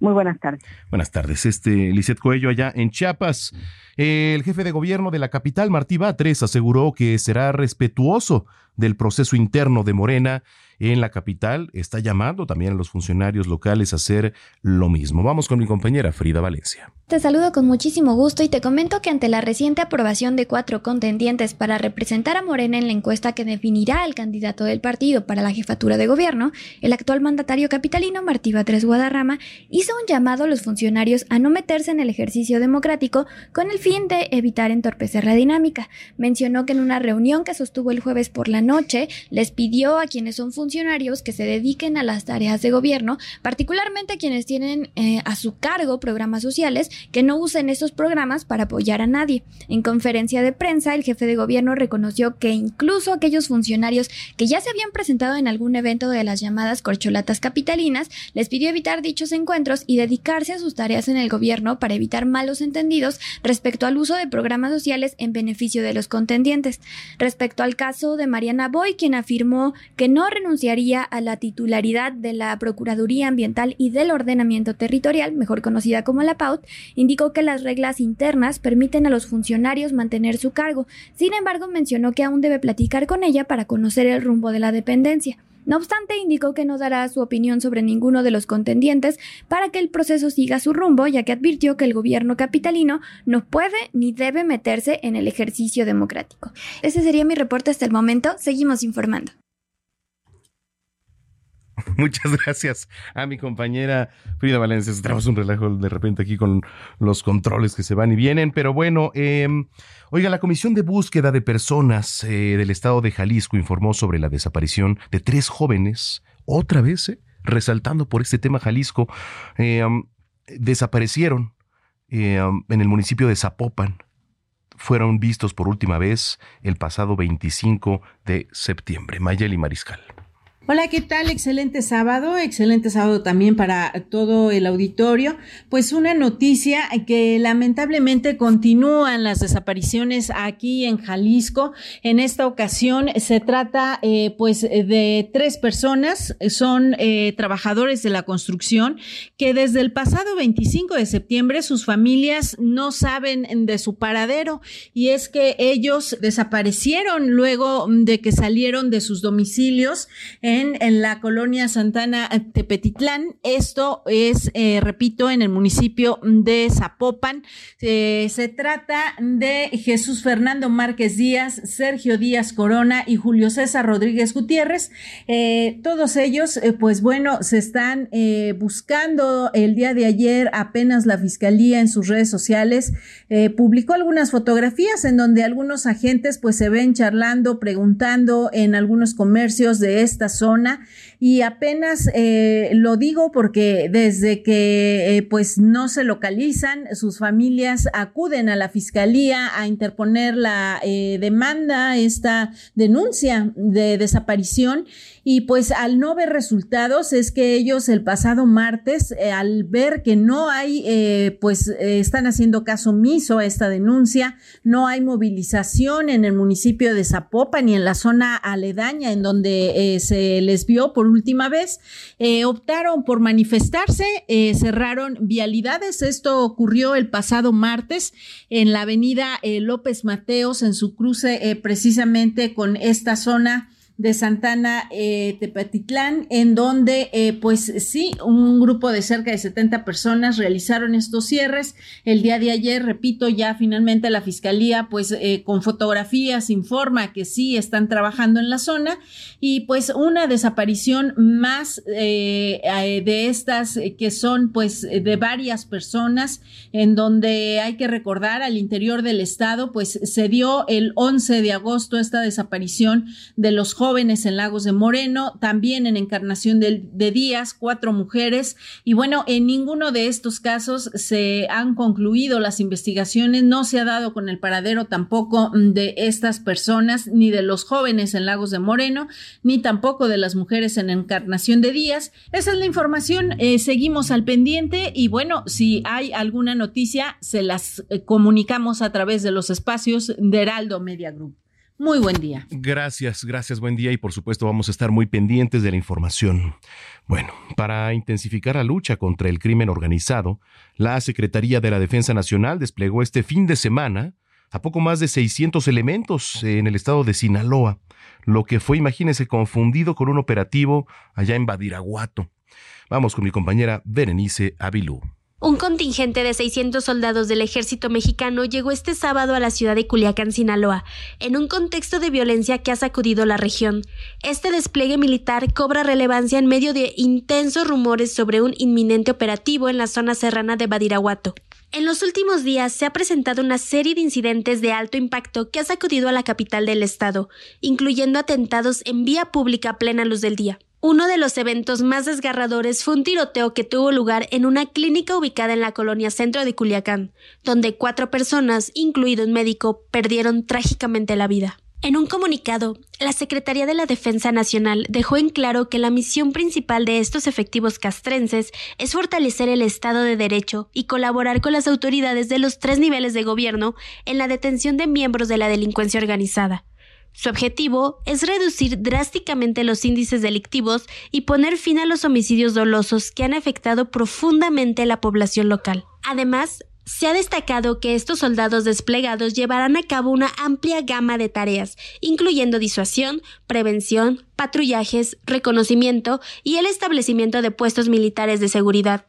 Muy buenas tardes. Buenas tardes. Este, Lisette Coello allá en Chiapas. El jefe de gobierno de la capital, Martí Batres, aseguró que será respetuoso del proceso interno de Morena en la capital está llamando también a los funcionarios locales a hacer lo mismo. Vamos con mi compañera Frida Valencia. Te saludo con muchísimo gusto y te comento que ante la reciente aprobación de cuatro contendientes para representar a Morena en la encuesta que definirá al candidato del partido para la jefatura de gobierno, el actual mandatario capitalino Martí Batres Guadarrama hizo un llamado a los funcionarios a no meterse en el ejercicio democrático con el fin de evitar entorpecer la dinámica. Mencionó que en una reunión que sostuvo el jueves por la noche les pidió a quienes son funcionarios que se dediquen a las tareas de gobierno, particularmente quienes tienen eh, a su cargo programas sociales, que no usen esos programas para apoyar a nadie. En conferencia de prensa, el jefe de gobierno reconoció que incluso aquellos funcionarios que ya se habían presentado en algún evento de las llamadas corcholatas capitalinas, les pidió evitar dichos encuentros y dedicarse a sus tareas en el gobierno para evitar malos entendidos respecto al uso de programas sociales en beneficio de los contendientes. Respecto al caso de Mariana Boy, quien afirmó que no a la titularidad de la Procuraduría Ambiental y del Ordenamiento Territorial, mejor conocida como la PAUT, indicó que las reglas internas permiten a los funcionarios mantener su cargo. Sin embargo, mencionó que aún debe platicar con ella para conocer el rumbo de la dependencia. No obstante, indicó que no dará su opinión sobre ninguno de los contendientes para que el proceso siga su rumbo, ya que advirtió que el gobierno capitalino no puede ni debe meterse en el ejercicio democrático. Ese sería mi reporte hasta el momento. Seguimos informando. Muchas gracias a mi compañera Frida Valencia. Tenemos un relajo de repente aquí con los controles que se van y vienen, pero bueno, eh, oiga, la Comisión de Búsqueda de Personas eh, del Estado de Jalisco informó sobre la desaparición de tres jóvenes, otra vez, eh, resaltando por este tema Jalisco, um, desaparecieron um, en el municipio de Zapopan. Fueron vistos por última vez el pasado 25 de septiembre. Mayeli Mariscal. Hola, ¿qué tal? Excelente sábado, excelente sábado también para todo el auditorio. Pues una noticia que lamentablemente continúan las desapariciones aquí en Jalisco. En esta ocasión se trata eh, pues de tres personas, son eh, trabajadores de la construcción que desde el pasado 25 de septiembre sus familias no saben de su paradero y es que ellos desaparecieron luego de que salieron de sus domicilios en, la colonia Santana Tepetitlán. Esto es, eh, repito, en el municipio de Zapopan. Eh, se trata de Jesús Fernando Márquez Díaz, Sergio Díaz Corona y Julio César Rodríguez Gutiérrez. Eh, todos ellos, eh, pues bueno, se están eh, buscando el día de ayer apenas la fiscalía en sus redes sociales eh, publicó algunas fotografías en donde algunos agentes pues se ven charlando, preguntando en algunos comercios de esta zona y apenas eh, lo digo porque desde que eh, pues no se localizan, sus familias acuden a la fiscalía a interponer la eh, demanda, esta denuncia de desaparición y pues al no ver resultados es que ellos el pasado martes, eh, al ver que no hay, eh, pues están haciendo caso omiso a esta denuncia, no hay movilización en el municipio de Zapopan ni en la zona aledaña en donde se les vio por última vez, eh, optaron por manifestarse, eh, cerraron vialidades. Esto ocurrió el pasado martes en la avenida eh, López Mateos, en su cruce eh, precisamente con esta zona de Santana eh, Tepatitlán, en donde eh, pues sí, un grupo de cerca de 70 personas realizaron estos cierres. El día de ayer, repito, ya finalmente la fiscalía pues eh, con fotografías informa que sí están trabajando en la zona y pues una desaparición más eh, de estas que son pues de varias personas en donde hay que recordar al interior del estado pues se dio el 11 de agosto esta desaparición de los jóvenes en Lagos de Moreno, también en Encarnación de, de Díaz, cuatro mujeres. Y bueno, en ninguno de estos casos se han concluido las investigaciones, no se ha dado con el paradero tampoco de estas personas, ni de los jóvenes en Lagos de Moreno, ni tampoco de las mujeres en Encarnación de Díaz. Esa es la información, eh, seguimos al pendiente y bueno, si hay alguna noticia, se las eh, comunicamos a través de los espacios de Heraldo Media Group. Muy buen día. Gracias, gracias, buen día y por supuesto vamos a estar muy pendientes de la información. Bueno, para intensificar la lucha contra el crimen organizado, la Secretaría de la Defensa Nacional desplegó este fin de semana a poco más de 600 elementos en el estado de Sinaloa, lo que fue, imagínense, confundido con un operativo allá en Badiraguato. Vamos con mi compañera Berenice Avilú. Un contingente de 600 soldados del ejército mexicano llegó este sábado a la ciudad de Culiacán, Sinaloa, en un contexto de violencia que ha sacudido la región. Este despliegue militar cobra relevancia en medio de intensos rumores sobre un inminente operativo en la zona serrana de Badiraguato. En los últimos días se ha presentado una serie de incidentes de alto impacto que ha sacudido a la capital del estado, incluyendo atentados en vía pública a plena luz del día. Uno de los eventos más desgarradores fue un tiroteo que tuvo lugar en una clínica ubicada en la colonia centro de Culiacán, donde cuatro personas, incluido un médico, perdieron trágicamente la vida. En un comunicado, la Secretaría de la Defensa Nacional dejó en claro que la misión principal de estos efectivos castrenses es fortalecer el Estado de Derecho y colaborar con las autoridades de los tres niveles de gobierno en la detención de miembros de la delincuencia organizada. Su objetivo es reducir drásticamente los índices delictivos y poner fin a los homicidios dolosos que han afectado profundamente a la población local. Además, se ha destacado que estos soldados desplegados llevarán a cabo una amplia gama de tareas, incluyendo disuasión, prevención, patrullajes, reconocimiento y el establecimiento de puestos militares de seguridad.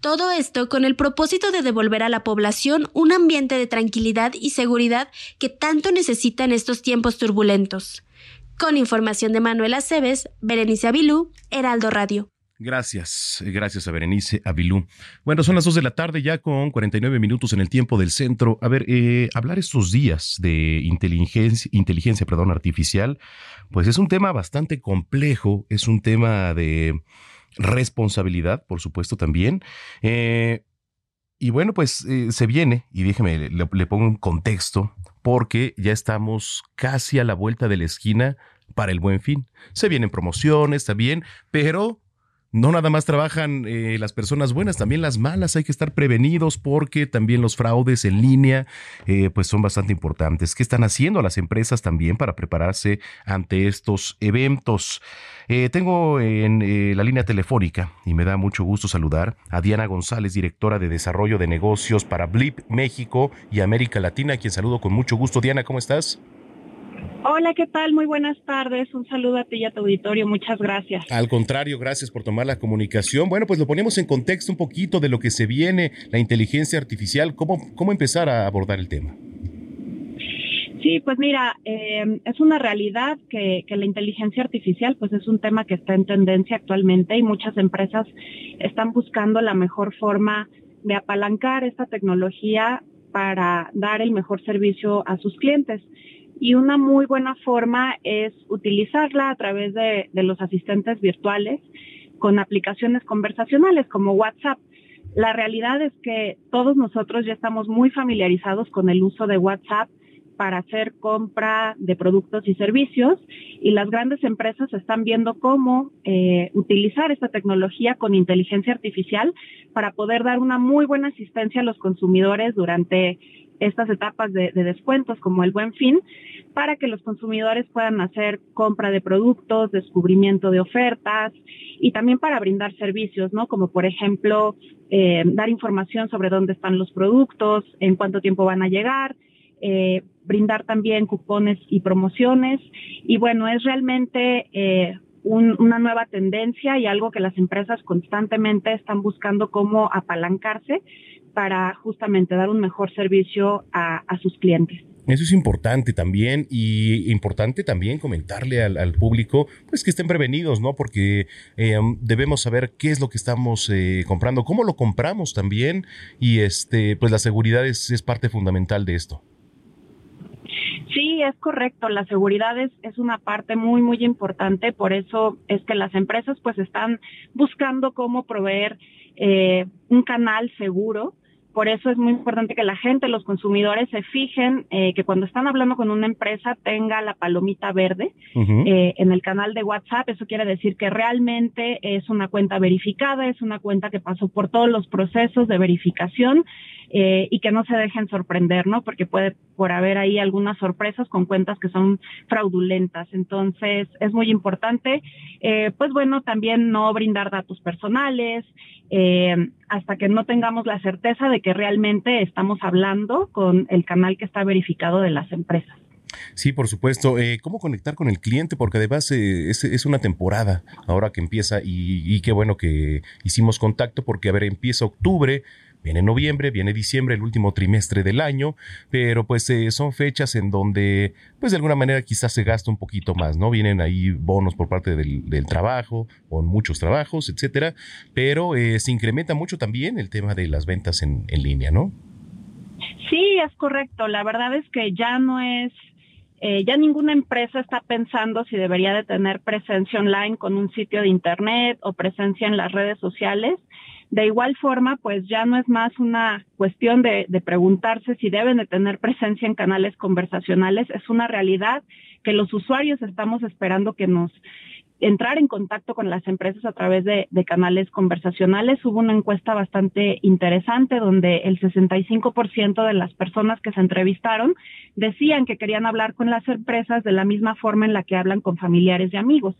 Todo esto con el propósito de devolver a la población un ambiente de tranquilidad y seguridad que tanto necesita en estos tiempos turbulentos. Con información de Manuel Aceves, Berenice Avilú, Heraldo Radio. Gracias, gracias a Berenice Avilú. Bueno, son las 2 de la tarde ya con 49 minutos en el tiempo del centro. A ver, eh, hablar estos días de inteligencia, inteligencia perdón, artificial, pues es un tema bastante complejo, es un tema de responsabilidad, por supuesto, también. Eh, y bueno, pues eh, se viene, y déjeme, le, le pongo un contexto, porque ya estamos casi a la vuelta de la esquina para el buen fin. Se vienen promociones también, pero no nada más trabajan eh, las personas buenas, también las malas. Hay que estar prevenidos porque también los fraudes en línea eh, pues son bastante importantes. ¿Qué están haciendo las empresas también para prepararse ante estos eventos? Eh, tengo en la línea telefónica y me da mucho gusto saludar a Diana González, directora de Desarrollo de Negocios para Blip México y América Latina, quien saludo con mucho gusto. Diana, ¿cómo estás? Hola, ¿qué tal? Muy buenas tardes. Un saludo a ti y a tu auditorio. Muchas gracias. Al contrario, gracias por tomar la comunicación. Bueno, pues lo ponemos en contexto un poquito de lo que se viene, la inteligencia artificial, cómo, cómo empezar a abordar el tema. Sí, pues mira, eh, es una realidad que, que la inteligencia artificial pues es un tema que está en tendencia actualmente y muchas empresas están buscando la mejor forma de apalancar esta tecnología para dar el mejor servicio a sus clientes. Y una muy buena forma es utilizarla a través de, los asistentes virtuales con aplicaciones conversacionales como WhatsApp. La realidad es que todos nosotros ya estamos muy familiarizados con el uso de WhatsApp para hacer compra de productos y servicios y las grandes empresas están viendo cómo eh, utilizar esta tecnología con inteligencia artificial para poder dar una muy buena asistencia a los consumidores durante estas etapas de, de descuentos como el buen fin para que los consumidores puedan hacer compra de productos, descubrimiento de ofertas y también para brindar servicios, ¿no? Como por ejemplo, eh, dar información sobre dónde están los productos, en cuánto tiempo van a llegar, eh, brindar también cupones y promociones. Y bueno, es realmente eh, un, una nueva tendencia y algo que las empresas constantemente están buscando cómo apalancarse para justamente dar un mejor servicio a, a sus clientes. Eso es importante también y importante también comentarle al, al público pues que estén prevenidos, ¿no? Porque eh, debemos saber qué es lo que estamos eh, comprando, cómo lo compramos también y este pues la seguridad es, es parte fundamental de esto. Sí, es correcto. La seguridad es, es una parte muy, muy importante. Por eso es que las empresas pues están buscando cómo proveer eh, un canal seguro. Por eso es muy importante que la gente, los consumidores, se fijen eh, que cuando están hablando con una empresa tenga la palomita verde eh, en el canal de WhatsApp. Eso quiere decir que realmente es una cuenta verificada, es una cuenta que pasó por todos los procesos de verificación eh, y que no se dejen sorprender, ¿no? Porque puede por haber ahí algunas sorpresas con cuentas que son fraudulentas. Entonces, es muy importante, eh, pues bueno, también no brindar datos personales eh, hasta que no tengamos la certeza de que realmente estamos hablando con el canal que está verificado de las empresas. Sí, por supuesto. Eh, ¿Cómo conectar con el cliente? Porque además eh, es, una temporada ahora que empieza y, qué bueno que hicimos contacto porque, a ver, empieza octubre, viene noviembre, viene diciembre, el último trimestre del año, pero pues eh, son fechas en donde, pues de alguna manera quizás se gasta un poquito más, ¿no? Vienen ahí bonos por parte del, del trabajo o muchos trabajos, etcétera, pero eh, se incrementa mucho también el tema de las ventas en, en línea, ¿no? Sí, es correcto. La verdad es que ya no es eh, ya ninguna empresa está pensando si debería de tener presencia online con un sitio de internet o presencia en las redes sociales. De igual forma, pues ya no es más una cuestión de, preguntarse si deben de tener presencia en canales conversacionales, es una realidad que los usuarios estamos esperando que nos entrar en contacto con las empresas a través de, de, canales conversacionales. Hubo una encuesta bastante interesante donde el 65% de las personas que se entrevistaron decían que querían hablar con las empresas de la misma forma en la que hablan con familiares y amigos.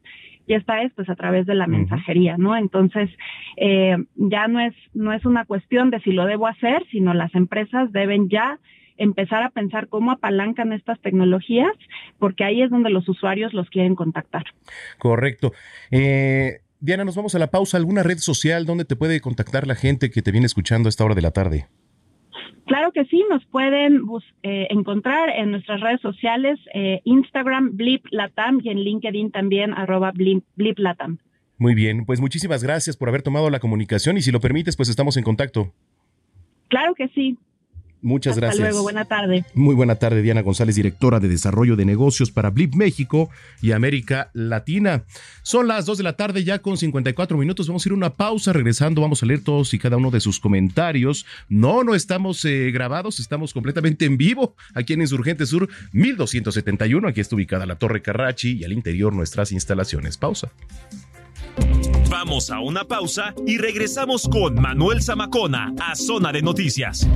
Y esta es pues a través de la mensajería, ¿no? Entonces, eh, ya no es, no es una cuestión de si lo debo hacer, sino las empresas deben ya empezar a pensar cómo apalancan estas tecnologías, porque ahí es donde los usuarios los quieren contactar. Correcto. Eh, Diana, nos vamos a la pausa. ¿Alguna red social donde te puede contactar la gente que te viene escuchando a esta hora de la tarde? Claro que sí, nos pueden eh, encontrar en nuestras redes sociales, eh, Instagram, Blip Latam y en LinkedIn también, arroba Blip, Blip Latam. Muy bien, pues muchísimas gracias por haber tomado la comunicación y si lo permites, pues estamos en contacto. Claro que sí. Muchas Hasta gracias. luego, buena tarde. Muy buena tarde, Diana González, directora de Desarrollo de Negocios para Blip México y América Latina. Son las 2 de la tarde ya con 54 minutos. Vamos a ir a una pausa. Regresando, vamos a leer todos y cada uno de sus comentarios. No, no estamos eh, grabados, estamos completamente en vivo aquí en Insurgente Sur 1271. Aquí está ubicada la Torre Carrachi y al interior nuestras instalaciones. Pausa. Vamos a una pausa y regresamos con Manuel Zamacona a Zona de Noticias.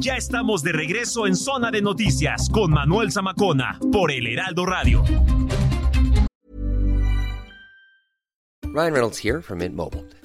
Ya estamos de regreso en Zona de Noticias con Manuel Zamacona por El Heraldo Radio. Ryan Reynolds here from Mint Mobile.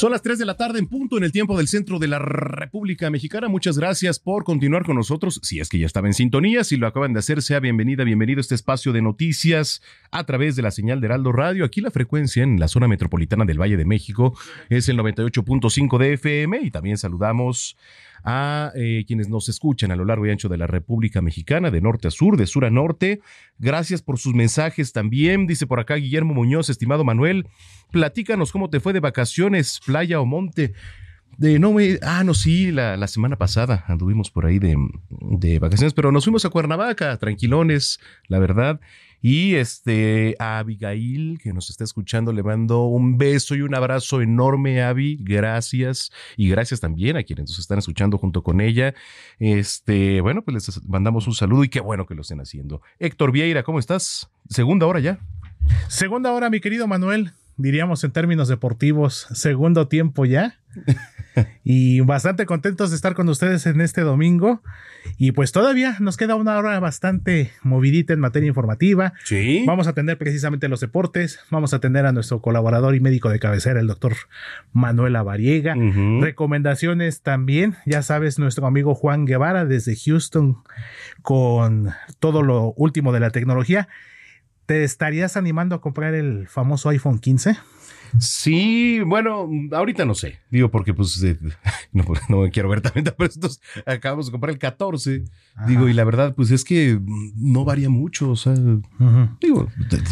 Son las 3 de la tarde en punto en el tiempo del centro de la República Mexicana. Muchas gracias por continuar con nosotros. Si es que ya estaba en sintonía, si lo acaban de hacer, sea bienvenida, bienvenido a este espacio de noticias a través de la señal de Heraldo Radio. Aquí la frecuencia en la zona metropolitana del Valle de México es el 98.5 de FM y también saludamos a eh, quienes nos escuchan a lo largo y ancho de la República Mexicana, de norte a sur, de sur a norte. Gracias por sus mensajes también. Dice por acá Guillermo Muñoz, estimado Manuel, platícanos cómo te fue de vacaciones, playa o monte. De, no, me, ah, no, sí, la, la, semana pasada anduvimos por ahí de, de vacaciones, pero nos fuimos a Cuernavaca, tranquilones, la verdad. Y este, a Abigail, que nos está escuchando, le mando un beso y un abrazo enorme, Abby. Gracias. Y gracias también a quienes nos están escuchando junto con ella. Este, bueno, pues les mandamos un saludo y qué bueno que lo estén haciendo. Héctor Vieira, ¿cómo estás? Segunda hora ya. Segunda hora, mi querido Manuel. Diríamos en términos deportivos, segundo tiempo ya. y bastante contentos de estar con ustedes en este domingo. Y pues todavía nos queda una hora bastante movidita en materia informativa. Sí. Vamos a tener precisamente los deportes. Vamos a tener a nuestro colaborador y médico de cabecera, el doctor Manuel Avariega. Recomendaciones también, ya sabes, nuestro amigo Juan Guevara desde Houston con todo lo último de la tecnología. ¿Te estarías animando a comprar el famoso iPhone 15? Sí, bueno, ahorita no sé. Digo, porque pues eh, no, no me quiero ver también, pero estos acabamos de comprar el 14. Digo, y la verdad, pues es que mm, no varía mucho. O sea, digo,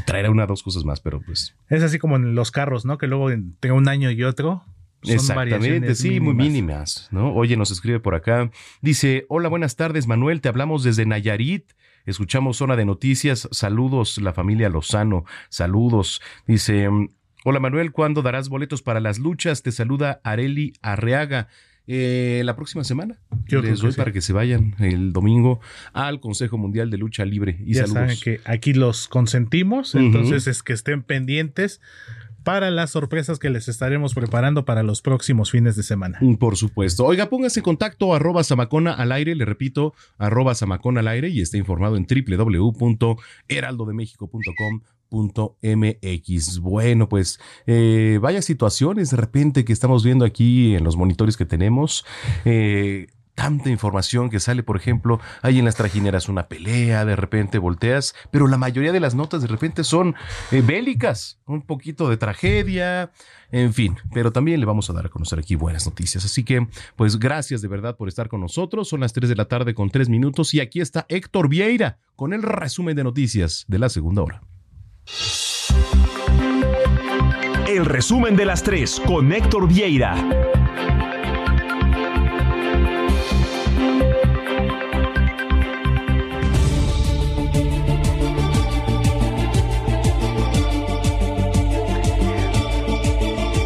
traerá una o dos cosas más, pero pues. Es así como en los carros, ¿no? Que luego entre un año y otro son Exactamente, sí, muy mínimas. mínimas, ¿no? Oye, nos escribe por acá. Dice, hola, buenas tardes, Manuel, te hablamos desde Nayarit. Escuchamos Zona de Noticias. Saludos, la familia Lozano. Saludos. Dice, mm, hola, Manuel, ¿cuándo darás boletos para las luchas? Te saluda Areli Arreaga. Eh, la próxima semana Yo les que doy sí. para que se vayan el domingo al Consejo Mundial de Lucha Libre y ya saludos. saben que aquí los consentimos, entonces es que estén pendientes para las sorpresas que les estaremos preparando para los próximos fines de semana. Mm, Por supuesto. Oiga, póngase en contacto arroba samacona al aire, le repito, arroba samacona al aire y esté informado en www.heraldodemexico.com.mx. Bueno, pues eh, vaya situaciones de repente que estamos viendo aquí en los monitores que tenemos. Eh, tanta información que sale, por ejemplo, hay en las trajineras una pelea, de repente volteas, pero la mayoría de las notas de repente son eh, bélicas, un poquito de tragedia, en fin, pero también le vamos a dar a conocer aquí buenas noticias. Así que, pues gracias de verdad por estar con nosotros. Son las 3 de la tarde con 3 minutos y aquí está Héctor Vieira con el resumen de noticias de la segunda hora. El resumen de las 3 con Héctor Vieira.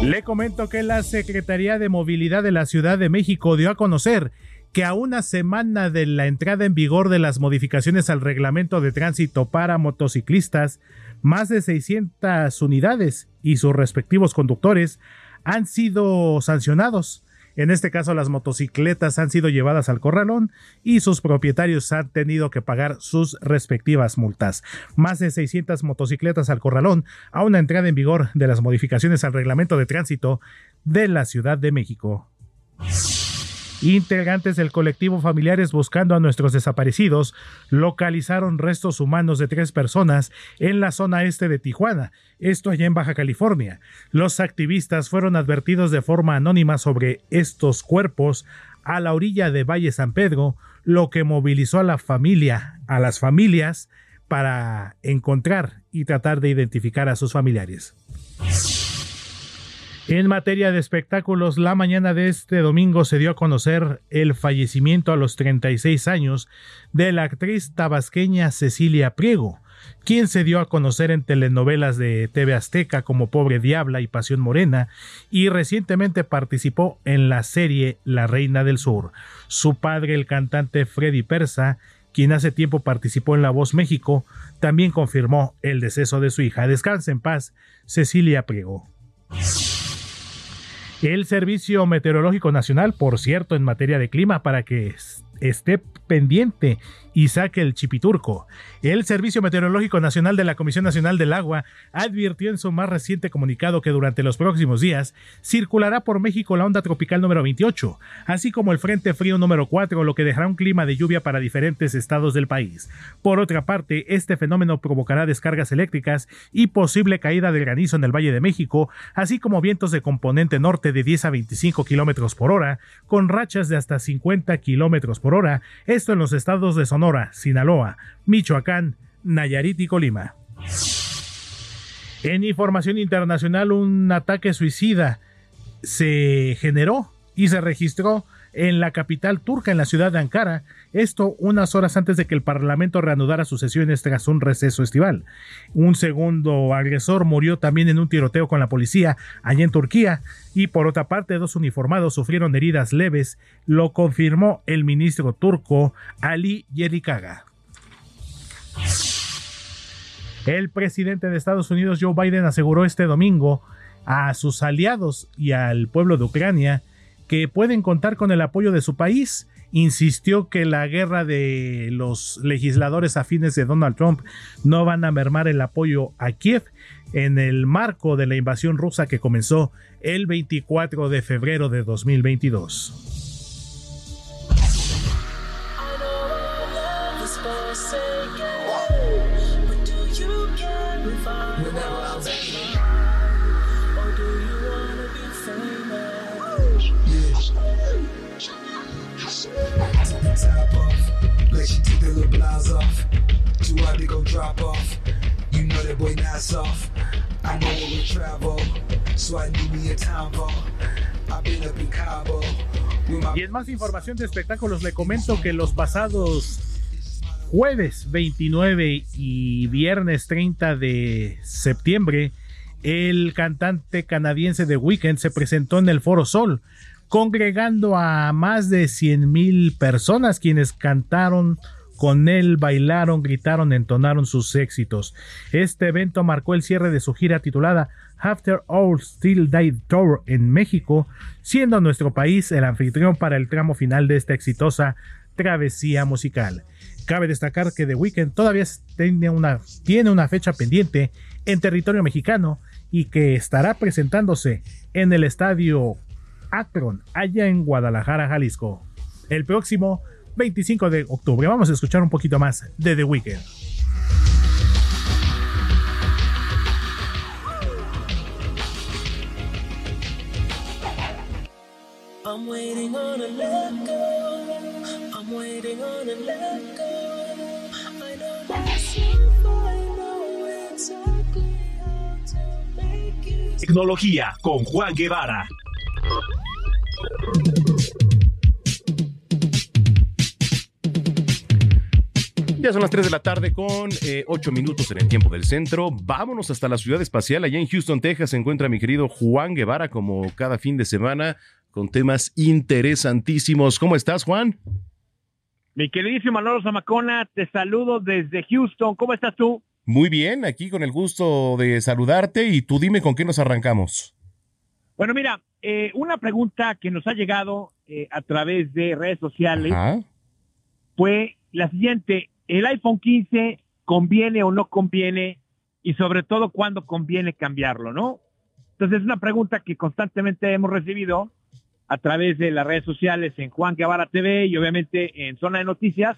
Le comento que la Secretaría de Movilidad de la Ciudad de México dio a conocer que a una semana de la entrada en vigor de las modificaciones al reglamento de tránsito para motociclistas, más de 600 unidades y sus respectivos conductores han sido sancionados. En este caso, las motocicletas han sido llevadas al corralón y sus propietarios han tenido que pagar sus respectivas multas. Más de 600 motocicletas al corralón a una entrada en vigor de las modificaciones al reglamento de tránsito de la Ciudad de México. Integrantes del colectivo Familiares Buscando a Nuestros Desaparecidos localizaron restos humanos de tres personas en la zona este de Tijuana, esto allá en Baja California. Los activistas fueron advertidos de forma anónima sobre estos cuerpos a la orilla de Valle San Pedro, lo que movilizó a la familia, a las familias, para encontrar y tratar de identificar a sus familiares. En materia de espectáculos, la mañana de este domingo se dio a conocer el fallecimiento a los 36 años de la actriz tabasqueña Cecilia Priego, quien se dio a conocer en telenovelas de TV Azteca como Pobre Diabla y Pasión Morena, y recientemente participó en la serie La Reina del Sur. Su padre, el cantante Freddy Persa, quien hace tiempo participó en La Voz México, también confirmó el deceso de su hija. Descanse en paz, Cecilia Priego. El Servicio Meteorológico Nacional, por cierto, en materia de clima, para que es- esté pendiente saque el chipiturco. El Servicio Meteorológico Nacional de la Comisión Nacional del Agua advirtió en su más reciente comunicado que durante los próximos días circulará por México la onda tropical número 28, así como el Frente Frío número 4, lo que dejará un clima de lluvia para diferentes estados del país. Por otra parte, este fenómeno provocará descargas eléctricas y posible caída del granizo en el Valle de México, así como vientos de componente norte de 10 a 25 kilómetros por hora, con rachas de hasta 50 kilómetros por hora, esto en los estados de Sonora, Sinaloa, Michoacán, Nayarit y Colima. En información internacional, un ataque suicida se generó y se registró en la capital turca, en la ciudad de Ankara, esto unas horas antes de que el Parlamento reanudara sus sesiones tras un receso estival. Un segundo agresor murió también en un tiroteo con la policía allá en Turquía y por otra parte dos uniformados sufrieron heridas leves, lo confirmó el ministro turco Ali Yerikaga. El presidente de Estados Unidos, Joe Biden, aseguró este domingo a sus aliados y al pueblo de Ucrania que pueden contar con el apoyo de su país. Insistió que la guerra de los legisladores afines de Donald Trump no van a mermar el apoyo a Kiev en el marco de la invasión rusa que comenzó el 24 de febrero de 2022. Off, she took the little blouse off. Too hard to go drop off. You know that boy. I know where we travel, so I me a time vault. I've been up in Cabo. Y en más información de espectáculos, le comento que los pasados jueves 29 y viernes 30 de septiembre, el cantante canadiense de Weekend se presentó en el Foro Sol, congregando a más de 100 mil personas quienes cantaron con él, bailaron, gritaron, entonaron sus éxitos. Este evento marcó el cierre de su gira titulada After All Still Died Tour en México, siendo nuestro país el anfitrión para el tramo final de esta exitosa travesía musical. Cabe destacar que The Weeknd todavía tiene una, tiene una fecha pendiente en territorio mexicano y que estará presentándose en el estadio Akron, allá en Guadalajara, Jalisco, el próximo 25 de octubre. Vamos a escuchar un poquito más de The Weeknd. I'm waiting on a let go. I'm waiting on a let go. I know myself, I know exactly how to make it. Tecnología con Juan Guevara. Ya son las 3 de la tarde con 8 minutos en el tiempo del centro. Vámonos hasta la ciudad espacial. Allá en Houston, Texas, se encuentra mi querido Juan Guevara, como cada fin de semana, con temas interesantísimos. ¿Cómo estás, Juan? Mi queridísimo Manolo Zamacona, te saludo desde Houston. ¿Cómo estás tú? Muy bien, aquí con el gusto de saludarte y tú dime con qué nos arrancamos. Bueno, mira, eh, una pregunta que nos ha llegado eh, a través de redes sociales Ajá. fue la siguiente. ¿El iPhone 15 conviene o no conviene? Y sobre todo, ¿cuándo conviene cambiarlo, no? Entonces, es una pregunta que constantemente hemos recibido a través de las redes sociales en Juan Guevara TV y obviamente en Zona de Noticias.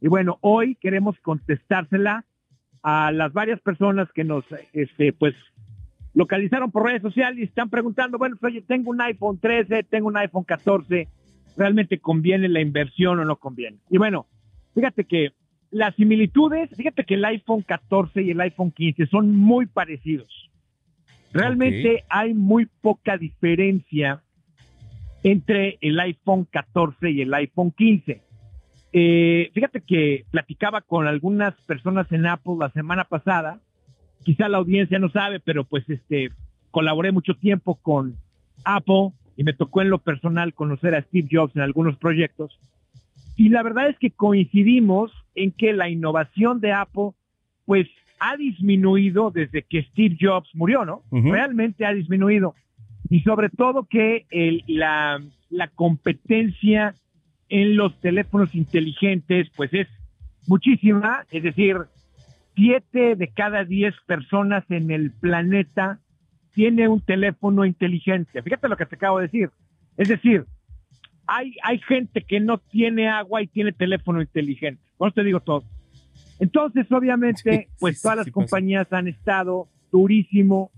Y bueno, hoy queremos contestársela a las varias personas que nos, este, pues, localizaron por redes sociales y están preguntando, bueno, pues, oye, tengo un iPhone 13, tengo un iPhone 14, ¿realmente conviene la inversión o no conviene? Y bueno, fíjate que las similitudes, fíjate que el iPhone 14 y el iPhone 15 son muy parecidos. Realmente hay muy poca diferencia entre el iPhone 14 y el iPhone 15. Eh, fíjate que platicaba con algunas personas en Apple la semana pasada. Quizá la audiencia no sabe, pero pues este colaboré mucho tiempo con Apple y me tocó en lo personal conocer a Steve Jobs en algunos proyectos. Y la verdad es que coincidimos en que la innovación de Apple, pues ha disminuido desde que Steve Jobs murió, ¿no? Realmente ha disminuido. Y sobre todo que el- la, la competencia en los teléfonos inteligentes, pues es muchísima. Es decir, siete de cada diez personas en el planeta tiene un teléfono inteligente. Fíjate lo que te acabo de decir. Es decir, hay, hay gente que no tiene agua y tiene teléfono inteligente. Con esto te digo todo. Entonces, obviamente, pues todas las compañías han estado durísimo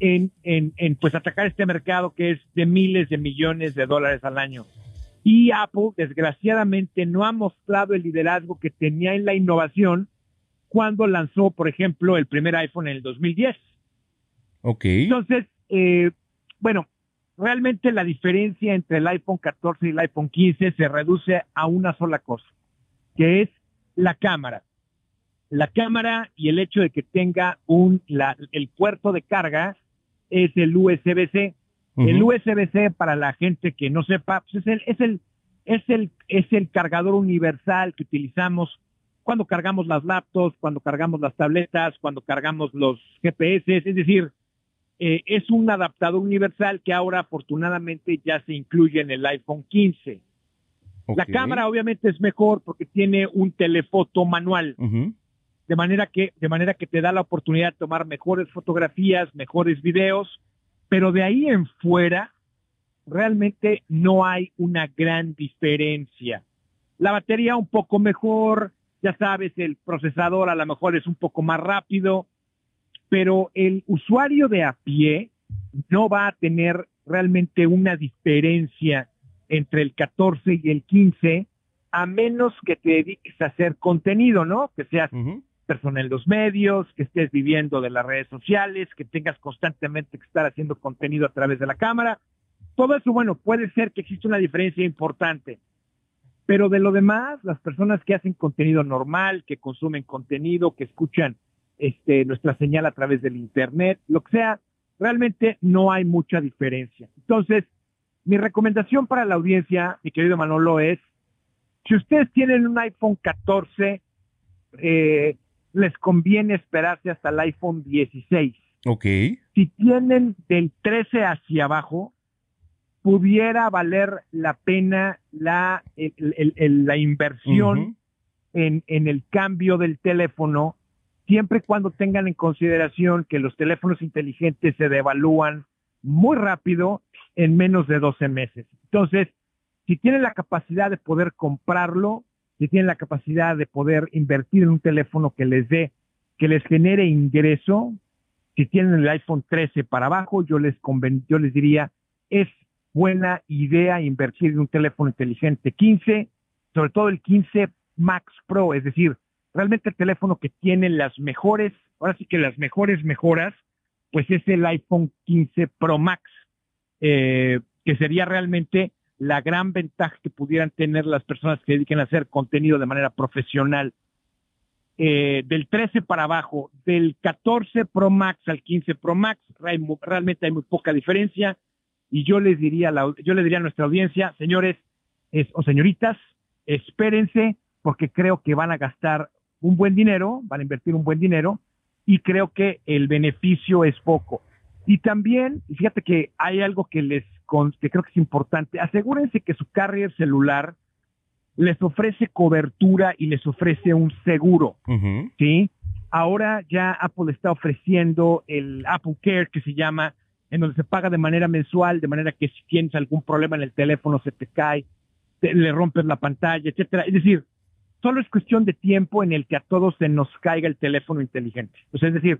en, en, en, pues atacar este mercado que es de miles de millones de dólares al año. Y Apple, desgraciadamente, no ha mostrado el liderazgo que tenía en la innovación cuando lanzó, por ejemplo, el primer iPhone en el 2010. Ok. Entonces, eh, bueno, realmente la diferencia entre el iPhone 14 y el iPhone 15 se reduce a una sola cosa, que es la cámara. La cámara y el hecho de que tenga un, la- el puerto de carga es el USB-C. El. USB-C, para la gente que no sepa, pues es el, es el, es el, es el cargador universal que utilizamos cuando cargamos las laptops, cuando cargamos las tabletas, cuando cargamos los GPS, es decir, eh, es un adaptador universal que ahora afortunadamente ya se incluye en el iPhone 15. La cámara obviamente es mejor porque tiene un telefoto manual, de manera que de manera que te da la oportunidad de tomar mejores fotografías, mejores videos, pero de ahí en fuera realmente no hay una gran diferencia. La batería un poco mejor, ya sabes, el procesador a lo mejor es un poco más rápido, pero el usuario de a pie no va a tener realmente una diferencia entre el 14 y el 15, a menos que te dediques a hacer contenido, ¿no? Que seas persona en los medios, que estés viviendo de las redes sociales, que tengas constantemente que estar haciendo contenido a través de la cámara. Todo eso, bueno, puede ser que exista una diferencia importante. Pero de lo demás, las personas que hacen contenido normal, que consumen contenido, que escuchan este, nuestra señal a través del Internet, lo que sea, realmente no hay mucha diferencia. Entonces, mi recomendación para la audiencia, mi querido Manolo, es, si ustedes tienen un iPhone 14, eh, les conviene esperarse hasta el iPhone 16. Ok. Si tienen del 13 hacia abajo, pudiera valer la pena la, el- el- el- la inversión en, en el cambio del teléfono, siempre y cuando tengan en consideración que los teléfonos inteligentes se devalúan muy rápido en menos de 12 meses. Entonces, si tienen la capacidad de poder comprarlo, si tienen la capacidad de poder invertir en un teléfono que les dé, que les genere ingreso, si tienen el iPhone 13 para abajo, yo les conven- yo les diría, es buena idea invertir en un teléfono inteligente 15, sobre todo el 15 Max Pro, es decir, realmente el teléfono que tiene las mejores, ahora sí que las mejores mejoras, pues es el iPhone 15 Pro Max, eh, que sería realmente la gran ventaja que pudieran tener las personas que dediquen a hacer contenido de manera profesional. Eh, del 13 para abajo, del 14 Pro Max al 15 Pro Max, realmente hay muy poca diferencia. Y yo les diría, a la- yo les diría a nuestra audiencia, señores es- o señoritas, espérense porque creo que van a gastar un buen dinero, van a invertir un buen dinero y creo que el beneficio es poco. Y también, fíjate que hay algo que les que creo que es importante, asegúrense que su carrier celular les ofrece cobertura y les ofrece un seguro. ¿sí? Ahora ya Apple está ofreciendo el Apple Care que se llama, en donde se paga de manera mensual, de manera que si tienes algún problema en el teléfono se te cae, te- le rompes la pantalla, etcétera. Es decir, solo es cuestión de tiempo en el que a todos se nos caiga el teléfono inteligente. O es decir,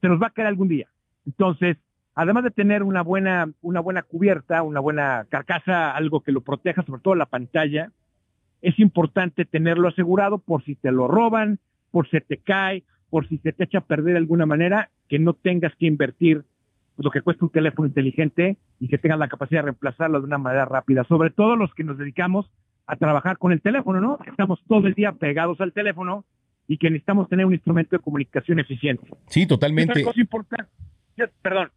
se nos va a caer algún día. Entonces, además de tener una buena, una buena cubierta, una buena carcasa, algo que lo proteja, sobre todo la pantalla, es importante tenerlo asegurado por si te lo roban, por si te cae, por si se te echa a perder de alguna manera, que no tengas que invertir lo que cuesta un teléfono inteligente y que tengas la capacidad de reemplazarlo de una manera rápida. Sobre todo los que nos dedicamos a trabajar con el teléfono, ¿no? Que Estamos todo el día pegados al teléfono y que necesitamos tener un instrumento de comunicación eficiente. Sí, Y totalmente. Otra cosa importante, perdón.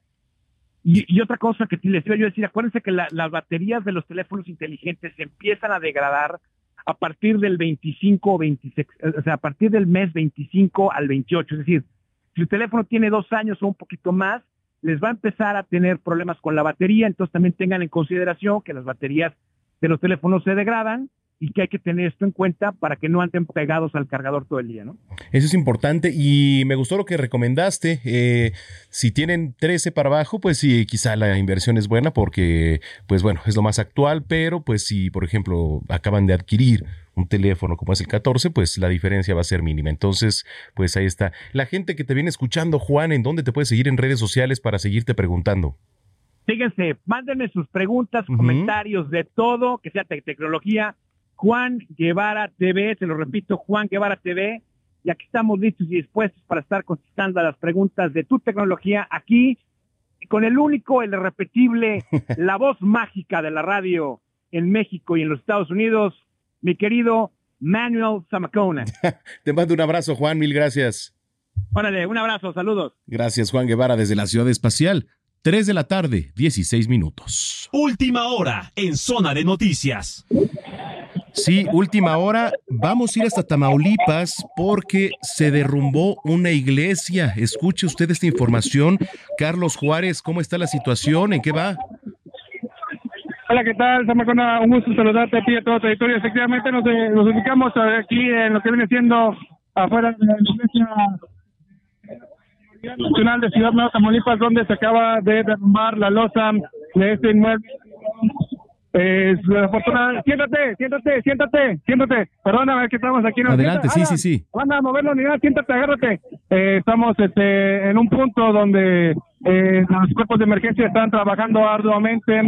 Y, y otra cosa que les iba yo a decir, acuérdense que la- las baterías de los teléfonos inteligentes se empiezan a degradar a partir del 25 o 26, eh, o sea, a partir del mes 25 al 28. Es decir, si el teléfono tiene dos años o un poquito más, les va a empezar a tener problemas con la batería. Entonces también tengan en consideración que las baterías de los teléfonos se degradan y que hay que tener esto en cuenta para que no anden pegados al cargador todo el día, ¿no? Eso es importante y me gustó lo que recomendaste. Eh, si tienen 13 para abajo, pues sí, quizá la inversión es buena porque, pues bueno, es lo más actual, pero pues si, por ejemplo, acaban de adquirir un teléfono como es el 14, pues la diferencia va a ser mínima. Entonces, pues ahí está. La gente que te viene escuchando, Juan, ¿en dónde te puedes seguir en redes sociales para seguirte preguntando? Fíjense, mándenme sus preguntas, comentarios de todo, que sea tecnología. Juan Guevara TV, se lo repito, Juan Guevara TV. Y aquí estamos listos y dispuestos para estar contestando a las preguntas de tu tecnología aquí, con el único, el irrepetible, la voz mágica de la radio en México y en los Estados Unidos, mi querido Manuel Zamacona. Te mando un abrazo, Juan, mil gracias. Órale, un abrazo, saludos. Gracias, Juan Guevara, desde la Ciudad Espacial. 3 de la tarde, 16 minutos. Última hora en Zona de Noticias. Sí, última hora. Vamos a ir hasta Tamaulipas porque se derrumbó una iglesia. Escuche usted esta información. Carlos Juárez, ¿cómo está la situación? ¿En qué va? Hola, ¿qué tal? Samacona, un gusto saludarte a ti y a todo tu territorio. Efectivamente, nos, eh, nos ubicamos aquí en lo que viene siendo afuera de la iglesia Nacional de Ciudad Nueva Tamaulipas, donde se acaba de derrumbar la losa de este inmueble. Afortunada. Siéntate, siéntate, siéntate, siéntate. Perdóname que estamos aquí. en la Adelante, sí, sí, sí. Van a mover la unidad, siéntate, agárrate. Eh, estamos este, en un punto donde eh, los cuerpos de emergencia están trabajando arduamente.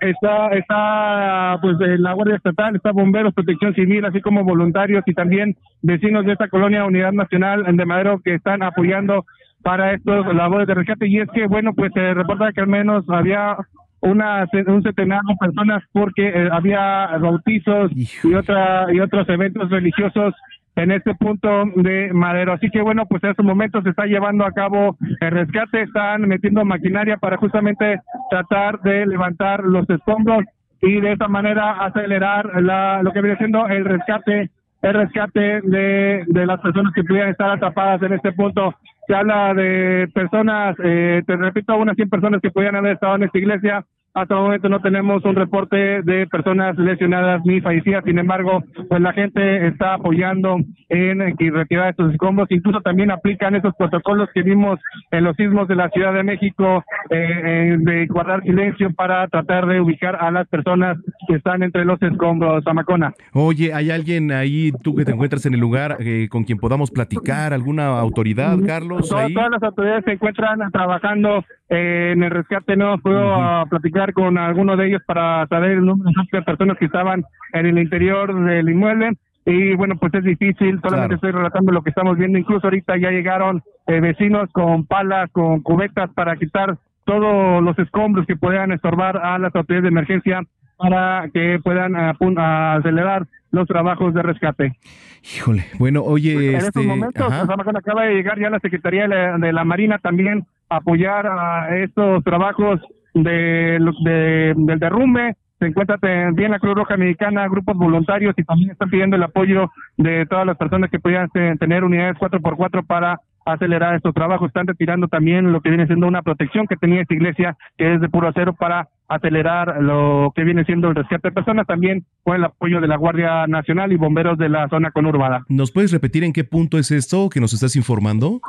Está, está, pues, la Guardia Estatal, está Bomberos, Protección Civil, así como voluntarios y también vecinos de esta colonia Unidad Nacional de Madero que están apoyando para estos labores de rescate. Y es que, bueno, pues se reporta que al menos había una un centenar de personas porque eh, había bautizos y otra y otros eventos religiosos en este punto de Madero. Así que bueno, pues en estos momentos se está llevando a cabo el rescate, están metiendo maquinaria para justamente tratar de levantar los escombros y de esa manera acelerar la, lo que viene siendo el rescate el rescate de, de las personas que pudieran estar atrapadas en este punto. Se habla de personas, eh, te repito, unas 100 personas que pudieran haber estado en esta iglesia. Hasta el momento no tenemos un reporte de personas lesionadas ni fallecidas. Sin embargo, pues la gente está apoyando en que retirar estos escombros. Incluso también aplican esos protocolos que vimos en los sismos de la Ciudad de México eh, eh, de guardar silencio para tratar de ubicar a las personas que están entre los escombros. Zamacona. Oye, ¿hay alguien ahí, tú que te encuentras en el lugar, eh, con quien podamos platicar? ¿Alguna autoridad, Carlos? Todas, Ahí? todas las autoridades se encuentran trabajando eh, en el rescate. No puedo ah, platicar con alguno de ellos para saber el número de personas que estaban en el interior del inmueble. Y bueno, pues es difícil, solamente estoy relatando lo que estamos viendo. Incluso ahorita ya llegaron eh, vecinos con palas, con cubetas para quitar todos los escombros que puedan estorbar a las autoridades de emergencia para que puedan a acelerar los trabajos de rescate. Híjole, bueno, oye, En este, estos momentos, pues, acaba de llegar ya la Secretaría de la, de la Marina también a apoyar a estos trabajos de, de- del derrumbe. Se encuentra también la Cruz Roja Mexicana, grupos voluntarios y también están pidiendo el apoyo de todas las personas que pudieran tener unidades 4x4 para acelerar estos trabajos. Están retirando también lo que viene siendo una protección que tenía esta iglesia, que es de puro acero, para acelerar lo que viene siendo el rescate de personas, también con el apoyo de la Guardia Nacional y bomberos de la zona conurbada. ¿Nos puedes repetir en qué punto es esto que nos estás informando?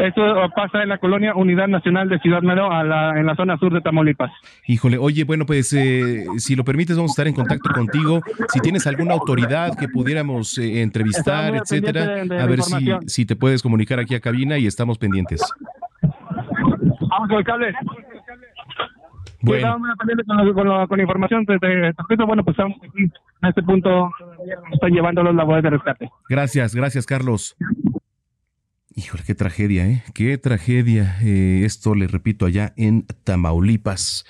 Esto pasa en la colonia Unidad Nacional de Ciudad Madero, a la- en la zona sur de Tamaulipas. Híjole, oye, bueno, pues eh, si lo permites, vamos a estar en contacto contigo. Si tienes alguna autoridad que pudiéramos eh, entrevistar, etcétera, pendientes de- de a ver si, si te puedes comunicar aquí a cabina y estamos pendientes. Vamos con el cable. Bueno. Con, la- con la- con información de, de, de- bueno, pues estamos aquí en este punto, están llevando los labores de rescate. Gracias, gracias, Carlos. Híjole, qué tragedia, ¿eh? Qué tragedia. Eh, esto, le repito, allá en Tamaulipas.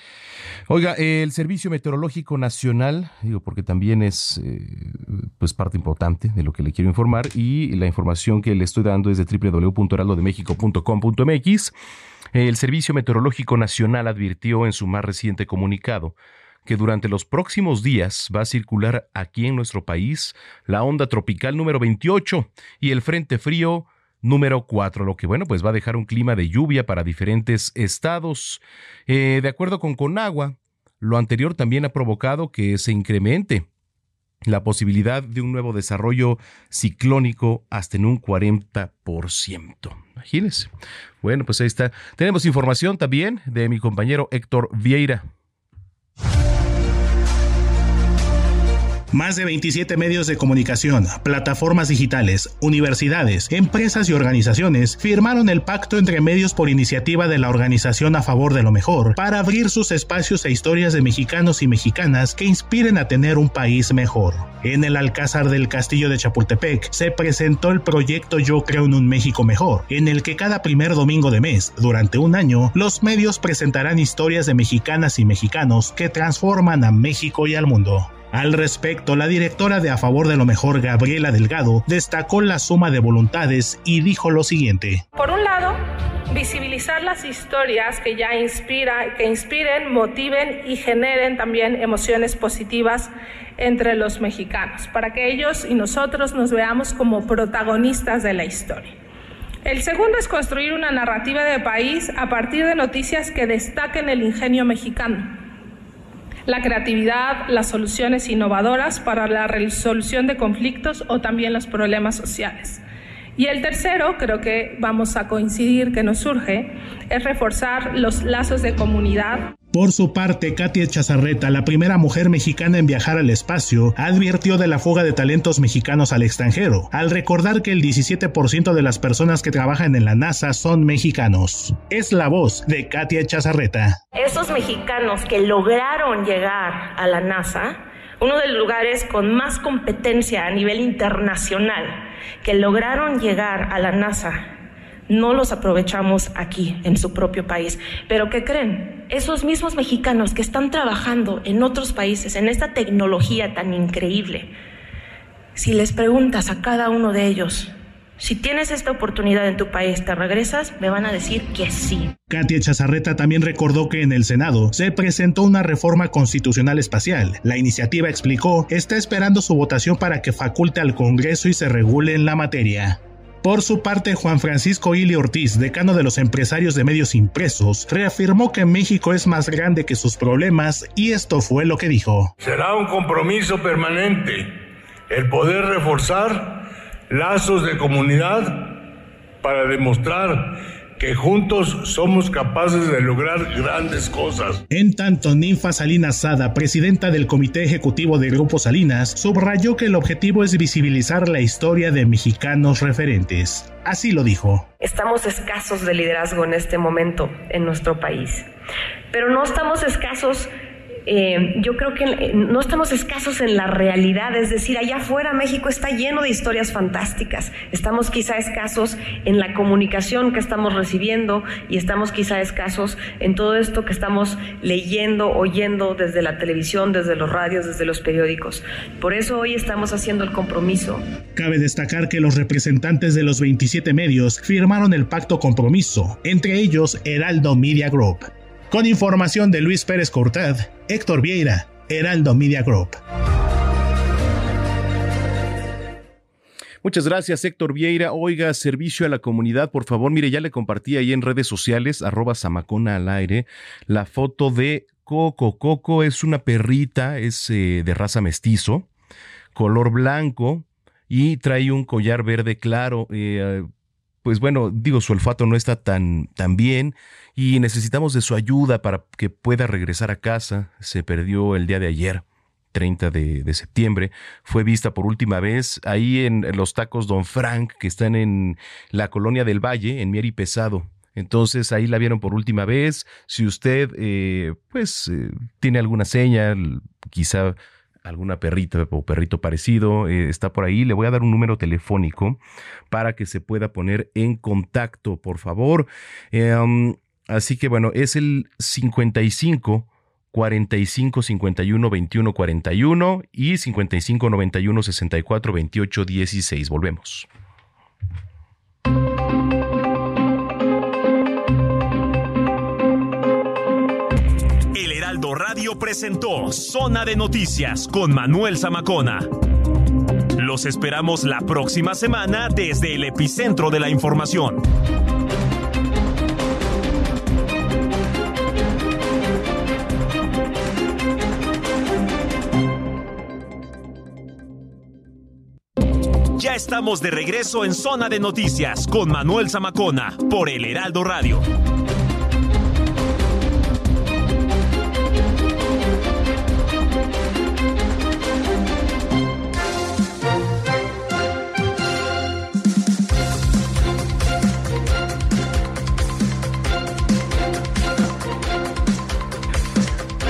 Oiga, el Servicio Meteorológico Nacional, digo, porque también es eh, pues parte importante de lo que le quiero informar y la información que le estoy dando es de www.heraldodemexico.com.mx. El Servicio Meteorológico Nacional advirtió en su más reciente comunicado que durante los próximos días va a circular aquí en nuestro país la onda tropical número 28 y el frente frío número 4, lo que bueno, pues va a dejar un clima de lluvia para diferentes estados. Eh, de acuerdo con Conagua, lo anterior también ha provocado que se incremente la posibilidad de un nuevo desarrollo ciclónico hasta en un 40%. Imagínense. Bueno, pues ahí está. Tenemos información también de mi compañero Héctor Vieira. Más de 27 medios de comunicación, plataformas digitales, universidades, empresas y organizaciones firmaron el pacto entre medios por iniciativa de la Organización a favor de lo mejor para abrir sus espacios e historias de mexicanos y mexicanas que inspiren a tener un país mejor. En el Alcázar del Castillo de Chapultepec se presentó el proyecto Yo creo en un México mejor, en el que cada primer domingo de mes, durante un año, los medios presentarán historias de mexicanas y mexicanos que transforman a México y al mundo. Al respecto, la directora de A Favor de lo Mejor, Gabriela Delgado, destacó la suma de voluntades y dijo lo siguiente. Por un lado, visibilizar las historias que ya inspira, que inspiren, motiven y generen también emociones positivas entre los mexicanos, para que ellos y nosotros nos veamos como protagonistas de la historia. El segundo es construir una narrativa de país a partir de noticias que destaquen el ingenio mexicano, la creatividad, las soluciones innovadoras para la resolución de conflictos o también los problemas sociales. Y el tercero, creo que vamos a coincidir que nos surge, es reforzar los lazos de comunidad. Por su parte, Katia Chazarreta, la primera mujer mexicana en viajar al espacio, advirtió de la fuga de talentos mexicanos al extranjero, al recordar que el 17% de las personas que trabajan en la NASA son mexicanos. Es la voz de Katia Chazarreta. Esos mexicanos que lograron llegar a la NASA, uno de los lugares con más competencia a nivel internacional, que lograron llegar a la NASA, no los aprovechamos aquí, en su propio país. Pero ¿qué creen? Esos mismos mexicanos que están trabajando en otros países, en esta tecnología tan increíble, si les preguntas a cada uno de ellos, si tienes esta oportunidad en tu país, ¿te regresas? Me van a decir que sí. Katia Chazarreta también recordó que en el Senado se presentó una reforma constitucional espacial. La iniciativa, explicó, está esperando su votación para que faculte al Congreso y se regule en la materia. Por su parte, Juan Francisco Ili Ortiz, decano de los empresarios de medios impresos, reafirmó que México es más grande que sus problemas y esto fue lo que dijo. Será un compromiso permanente el poder reforzar lazos de comunidad para demostrar que juntos somos capaces de lograr grandes cosas. En tanto, Ninfa Salinas Sada, presidenta del Comité Ejecutivo de Grupo Salinas, subrayó que el objetivo es visibilizar la historia de mexicanos referentes. Así lo dijo. Estamos escasos de liderazgo en este momento en nuestro país, pero no estamos escasos eh, yo creo que eh, no estamos escasos en la realidad, es decir, allá afuera México está lleno de historias fantásticas. Estamos quizá escasos en la comunicación que estamos recibiendo y estamos quizá escasos en todo esto que estamos leyendo, oyendo desde la televisión, desde los radios, desde los periódicos. Por eso hoy estamos haciendo el compromiso. Cabe destacar que los representantes de los 27 medios firmaron el pacto compromiso, entre ellos Heraldo Media Group. Con información de Luis Pérez Cortad, Héctor Vieira, Heraldo Media Group. Muchas gracias, Héctor Vieira. Oiga, servicio a la comunidad, por favor. Mire, ya le compartí ahí en redes sociales, arroba Samacona al aire, la foto de Coco. Coco es una perrita, es eh, de raza mestizo, color blanco y trae un collar verde claro. Eh, pues bueno, digo, su olfato no está tan, tan bien y necesitamos de su ayuda para que pueda regresar a casa. Se perdió el día de ayer. 30 de, septiembre, fue vista por última vez ahí en los tacos Don Frank, que están en la colonia del Valle, en Mier y Pesado. Entonces ahí la vieron por última vez. Si usted, eh, pues, eh, tiene alguna seña, quizá alguna perrita o perrito parecido eh, está por ahí, le voy a dar un número telefónico para que se pueda poner en contacto, por favor. Um, así que bueno, es el 55 45 51 21 41 y 55 91 64 28 16. Volvemos. El Heraldo Radio presentó Zona de Noticias con Manuel Zamacona. Los esperamos la próxima semana desde el epicentro de la información. Ya estamos de regreso en Zona de Noticias con Manuel Zamacona por el Heraldo Radio.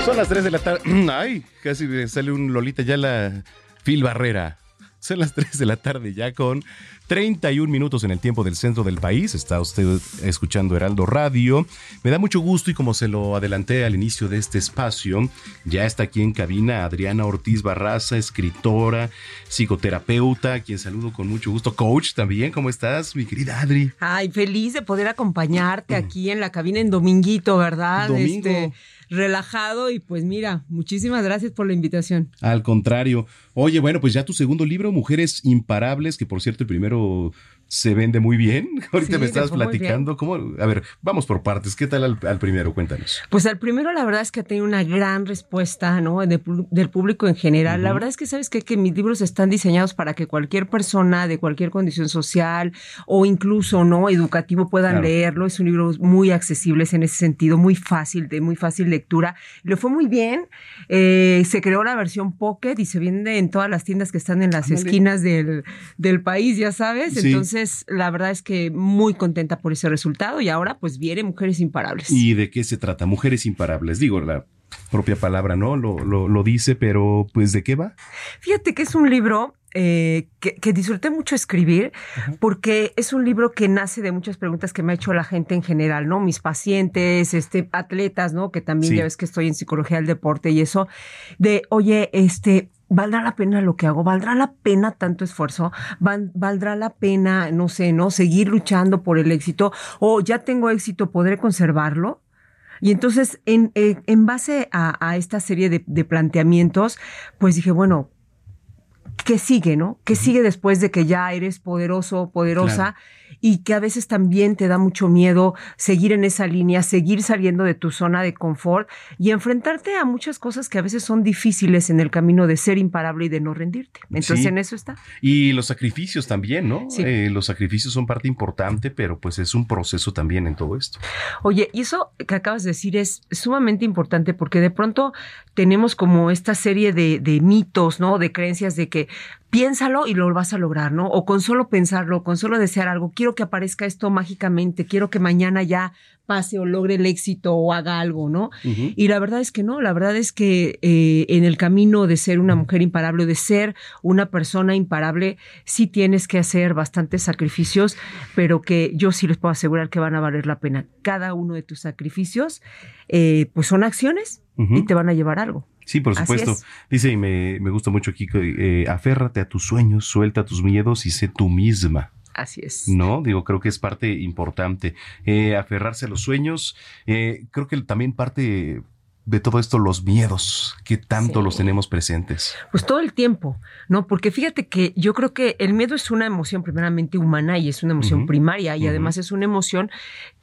Son las 3 de la tarde. Ay, casi me sale un Lolita ya la Phil Barrera. Son las 3 de la tarde ya con 31 minutos en el tiempo del centro del país. Está usted escuchando Heraldo Radio. Me da mucho gusto y como se lo adelanté al inicio de este espacio, ya está aquí en cabina Adriana Ortiz Barraza, escritora, psicoterapeuta, a quien saludo con mucho gusto. Coach también, ¿cómo estás, mi querida Adri? Ay, feliz de poder acompañarte aquí en la cabina en Dominguito, ¿verdad? Domingo. Este, relajado y pues mira, muchísimas gracias por la invitación. Al contrario. Oye, bueno, pues ya tu segundo libro, Mujeres Imparables, que por cierto el primero se vende muy bien. Ahorita Sí, me estabas platicando. ¿Cómo? A ver, vamos por partes. ¿Qué tal al, al primero? Cuéntanos. Pues al primero la verdad es que ha tenido una gran respuesta, ¿no? De del público en general. La verdad es que sabes qué? que mis libros están diseñados para que cualquier persona de cualquier condición social o incluso no educativo puedan Claro. leerlo. Es un libro muy accesible es en ese sentido, muy fácil, de muy fácil lectura. Le fue muy bien. Eh, se creó la versión pocket y se vende en todas las tiendas que están en las Ándale. esquinas del, del país, ya sabes. Sí. Entonces, la verdad es que muy contenta por ese resultado y ahora pues viene Mujeres Imparables. ¿Y de qué se trata? Mujeres Imparables. Digo, la propia palabra, ¿no? Lo, lo, lo dice, pero pues ¿de qué va? Fíjate que es un libro eh, que, que disfruté mucho escribir porque es un libro que nace de muchas preguntas que me ha hecho la gente en general, ¿no? Mis pacientes, este, atletas, ¿no? Que también Sí. ya ves que estoy en psicología del deporte y eso, de, oye, este, ¿valdrá la pena lo que hago? ¿Valdrá la pena tanto esfuerzo? ¿Val- ¿Valdrá la pena, no sé, ¿no? Seguir luchando por el éxito? ¿O ya tengo éxito, podré conservarlo? Y entonces, en, eh, en base a, a esta serie de, de planteamientos, pues dije, bueno, ¿qué sigue, no? ¿Qué sigue después de que ya eres poderoso, poderosa? Claro. Y que a veces también te da mucho miedo seguir en esa línea, seguir saliendo de tu zona de confort y enfrentarte a muchas cosas que a veces son difíciles en el camino de ser imparable y de no rendirte. Entonces, Sí. en eso está. Y los sacrificios también, ¿no? Sí. Eh, los sacrificios son parte importante, pero pues es un proceso también en todo esto. Oye, y eso que acabas de decir es sumamente importante porque de pronto tenemos como esta serie de, de mitos, ¿no? De creencias de que piénsalo y lo vas a lograr, ¿no? O con solo pensarlo, con solo desear algo, quiero que aparezca esto mágicamente, quiero que mañana ya pase o logre el éxito o haga algo, ¿no? Y la verdad es que no, la verdad es que eh, en el camino de ser una mujer imparable, de ser una persona imparable, sí tienes que hacer bastantes sacrificios, pero que yo sí les puedo asegurar que van a valer la pena. Cada uno de tus sacrificios, eh, pues son acciones y te van a llevar algo. Sí, por supuesto. es. Dice, y me, me gusta mucho aquí, que, eh, aférrate a tus sueños, suelta tus miedos y sé tú misma. Así es. No, digo, creo que es parte importante. Eh, aferrarse a los sueños. Eh, creo que también parte de todo esto, los miedos, que tanto los tenemos presentes. Pues todo el tiempo, ¿no? Porque fíjate que yo creo que el miedo es una emoción primeramente humana y es una emoción primaria y además es una emoción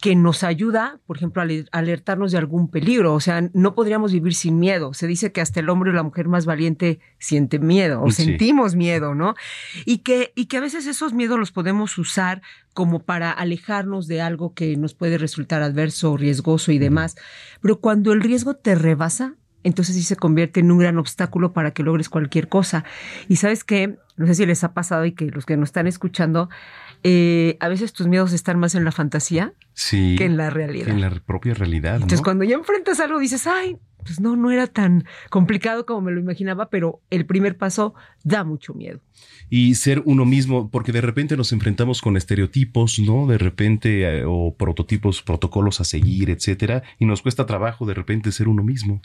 que nos ayuda, por ejemplo, a ale- alertarnos de algún peligro. O sea, no podríamos vivir sin miedo. Se dice que hasta el hombre o la mujer más valiente siente miedo o Sí. sentimos miedo, ¿no? Y que, y que a veces esos miedos los podemos usar como para alejarnos de algo que nos puede resultar adverso, riesgoso y demás. Pero cuando el riesgo te rebasa, entonces sí se convierte en un gran obstáculo para que logres cualquier cosa. Y sabes qué, no sé si les ha pasado y que los que nos están escuchando, eh, a veces tus miedos están más en la fantasía Sí. que en la realidad. que en la propia realidad. Entonces ¿no? cuando ya enfrentas algo dices, ay, pues no, no era tan complicado como me lo imaginaba, pero el primer paso da mucho miedo. y ser uno mismo, porque de repente nos enfrentamos con estereotipos, ¿no? De repente, eh, o prototipos, protocolos a seguir, etcétera, y nos cuesta trabajo de repente ser uno mismo.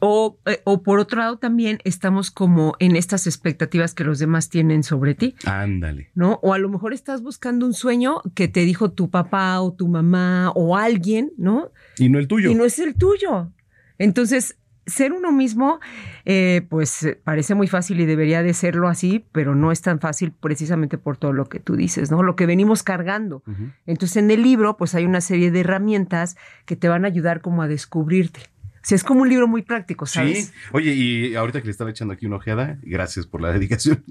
O, eh, o por otro lado también estamos como en estas expectativas que los demás tienen sobre ti. Ándale. ¿no? O a lo mejor estás buscando un sueño que te dijo tu papá o tu mamá o alguien, ¿no? Y no el tuyo. Y no es el tuyo. Entonces, ser uno mismo, eh, pues eh, parece muy fácil y debería de serlo así, pero no es tan fácil precisamente por todo lo que tú dices, ¿no? Lo que venimos cargando. Entonces, en el libro, pues hay una serie de herramientas que te van a ayudar como a descubrirte. Sea, es como un libro muy práctico, ¿sabes? Sí. Oye, y ahorita que le estaba echando aquí una ojeada, gracias por la dedicación,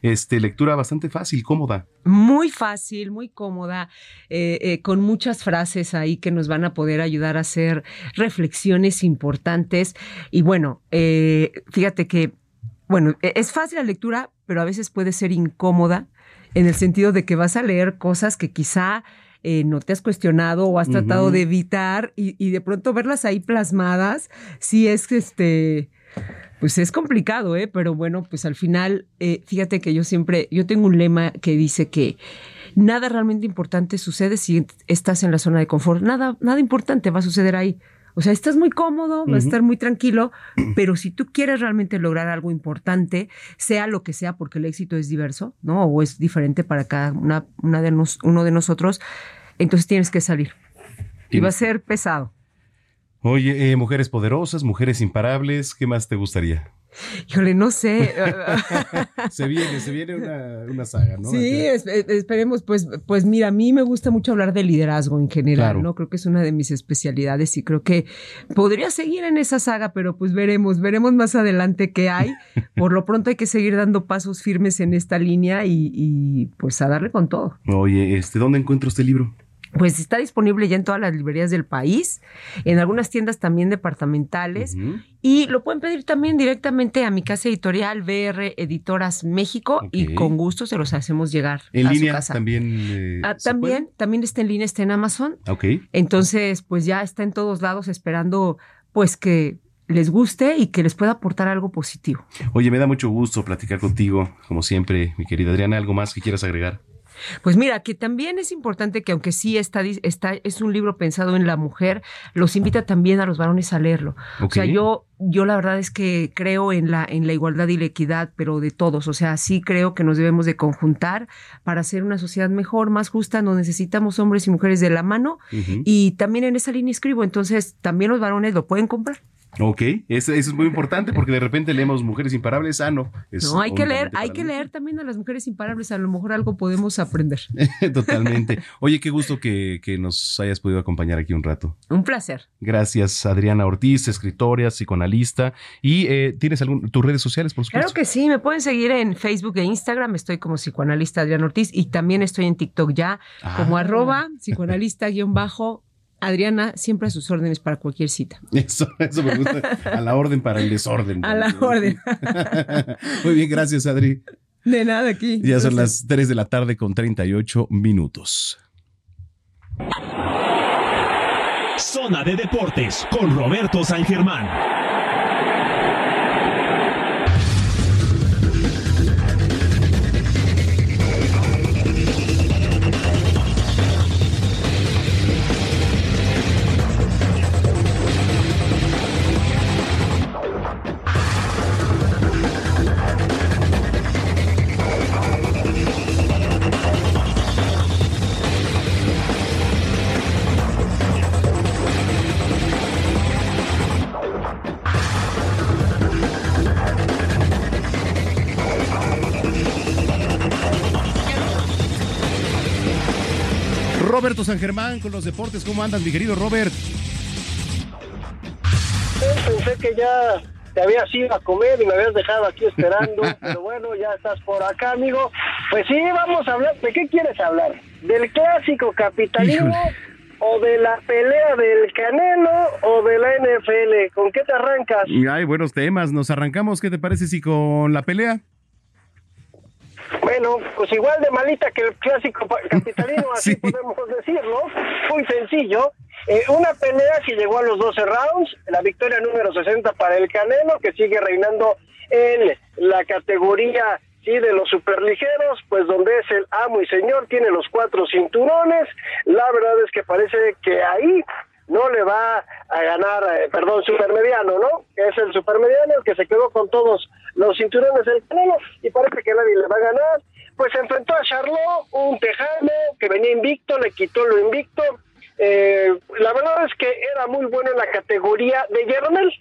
este, lectura bastante fácil, cómoda. muy fácil, muy cómoda, eh, eh, con muchas frases ahí que nos van a poder ayudar a hacer reflexiones importantes. Y bueno, eh, fíjate que, bueno, e- es fácil la lectura, pero a veces puede ser incómoda en el sentido de que vas a leer cosas que quizá eh, no te has cuestionado o has tratado de evitar y, y de pronto verlas ahí plasmadas, sí es este Pues es complicado, ¿eh? Pero bueno, pues al final, eh, fíjate que yo siempre, yo tengo un lema que dice que nada realmente importante sucede si estás en la zona de confort. Nada, nada importante va a suceder ahí. O sea, estás muy cómodo, vas a estar muy tranquilo, pero si tú quieres realmente lograr algo importante, sea lo que sea, porque el éxito es diverso, ¿no? O es diferente para cada una, una de nos- uno de nosotros, entonces tienes que salir. Y va a ser pesado. Oye, eh, mujeres poderosas, mujeres imparables, ¿qué más te gustaría? Híjole, no sé. Se viene, se viene una, una saga, ¿no? Sí, es- esperemos, pues, pues mira, a mí me gusta mucho hablar de liderazgo en general, Claro. ¿no? Creo que es una de mis especialidades y creo que podría seguir en esa saga, pero pues veremos, veremos más adelante qué hay. Por lo pronto hay que seguir dando pasos firmes en esta línea y, y, pues a darle con todo. Oye, este, ¿dónde encuentro este libro? Pues está disponible ya en todas las librerías del país, en algunas tiendas también departamentales y lo pueden pedir también directamente a mi casa editorial BR Editoras México y con gusto se los hacemos llegar En a su línea casa. también. eh, Ah, ¿se también, también está en línea, está en Amazon. Ok. Entonces, pues ya está en todos lados esperando pues que les guste y que les pueda aportar algo positivo. Oye, me da mucho gusto platicar contigo, como siempre, mi querida Adriana. ¿Algo más que quieras agregar? Pues mira, que también es importante que aunque sí está, está es un libro pensado en la mujer, los invita también a los varones a leerlo. O sea, yo yo la verdad es que creo en la en la igualdad y la equidad, pero de todos, o sea, sí creo que nos debemos de conjuntar para hacer una sociedad mejor, más justa, nos necesitamos hombres y mujeres de la mano y también en esa línea escribo, entonces también los varones lo pueden comprar. Ok, eso, eso es muy importante porque de repente leemos Mujeres Imparables. Ah, no. es No, hay que leer, hay que leer también a las mujeres imparables, a lo mejor algo podemos aprender. Totalmente. Oye, qué gusto que, que nos hayas podido acompañar aquí un rato. Un placer. Gracias, Adriana Ortiz, escritora, psicoanalista. ¿Y eh, tienes algún, tus redes sociales, por supuesto? Claro que sí, me pueden seguir en Facebook e Instagram, estoy como psicoanalista Adriana Ortiz y también estoy en TikTok ya como Ah. arroba psicoanalista guion bajo Adriana, siempre a sus órdenes para cualquier cita. Eso, eso me gusta. A la orden para el desorden. A la orden. Muy bien, gracias, Adri. De nada aquí. Ya son las 3 de la tarde con 38 minutos. Zona de Deportes con Roberto San Germán. Roberto San Germán con los deportes. ¿Cómo andas, mi querido Robert? Pensé que ya te habías ido a comer y me habías dejado aquí esperando, pero bueno, ya estás por acá, amigo. Pues sí, vamos a hablar. ¿De qué quieres hablar? ¿Del clásico capitalino o de la pelea del Canelo o de la NFL? ¿Con qué te arrancas? Hay buenos temas. Nos arrancamos. ¿Qué te parece si con la pelea? Bueno, pues igual de malita que el clásico capitalino, así podemos decirlo. Muy sencillo. Eh, una pelea que llegó a los 12 rounds, la victoria número 60 para el Canelo, que sigue reinando en la categoría sí, de los superligeros, pues donde es el amo y señor, tiene los cuatro cinturones. La verdad es que parece que ahí no le va a ganar, eh, perdón, supermediano, ¿no? Que es el supermediano el que se quedó con todos los cinturones del Canelo y parece que nadie le va a ganar. Pues se enfrentó a Charlot, un tejano que venía invicto, le quitó lo invicto. Eh, la verdad es que era muy bueno en la categoría de Yermel.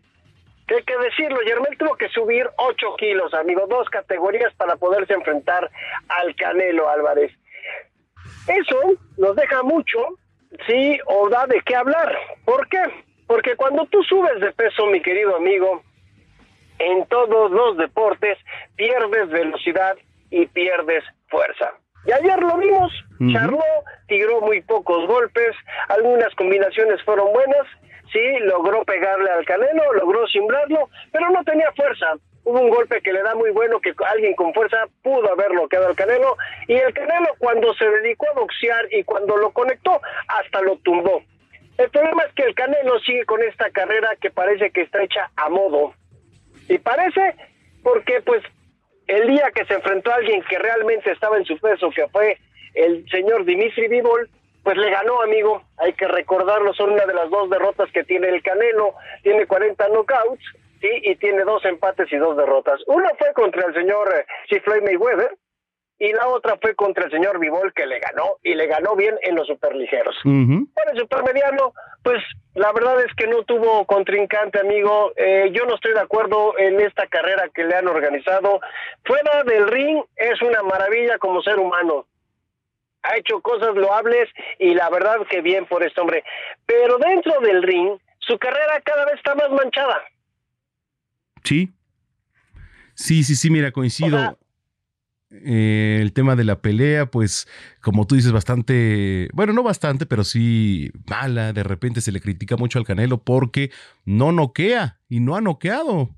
Que hay que decirlo, Yermel tuvo que subir 8 kilos, amigo, dos categorías para poderse enfrentar al Canelo Álvarez. Eso nos deja mucho, sí, o da de qué hablar. ¿Por qué? Porque cuando tú subes de peso, mi querido amigo, en todos los deportes pierdes velocidad y pierdes fuerza. Y ayer lo vimos, Ujú. Charlot tiró muy pocos golpes, algunas combinaciones fueron buenas, sí, logró pegarle al Canelo, logró simbrarlo, pero no tenía fuerza. Hubo un golpe que le da muy bueno que alguien con fuerza pudo haber bloqueado al Canelo y el Canelo cuando se dedicó a boxear y cuando lo conectó hasta lo tumbó. El problema es que el Canelo sigue con esta carrera que parece que está hecha a modo. Y parece porque pues el día que se enfrentó a alguien que realmente estaba en su peso, que fue el señor Dimitri Bivol, pues le ganó, amigo. Hay que recordarlo, son una de las dos derrotas que tiene el Canelo. Tiene 40 knockouts, ¿sí? Y tiene dos empates y dos derrotas. Uno fue contra el señor eh, Floyd Mayweather y la otra fue contra el señor Bivol que le ganó y le ganó bien en los superligeros. Para el supermediano, pues la verdad es que no tuvo contrincante, amigo. Eh, yo no estoy de acuerdo en esta carrera que le han organizado. Fuera del ring es una maravilla como ser humano. Ha hecho cosas loables y la verdad que bien por este hombre. Pero dentro del ring, su carrera cada vez está más manchada. Sí. Sí, sí, sí, mira, coincido. Eh, el tema de la pelea, pues, como tú dices, bastante, bueno, no bastante, pero sí mala. De repente se le critica mucho al Canelo porque no noquea y no ha noqueado.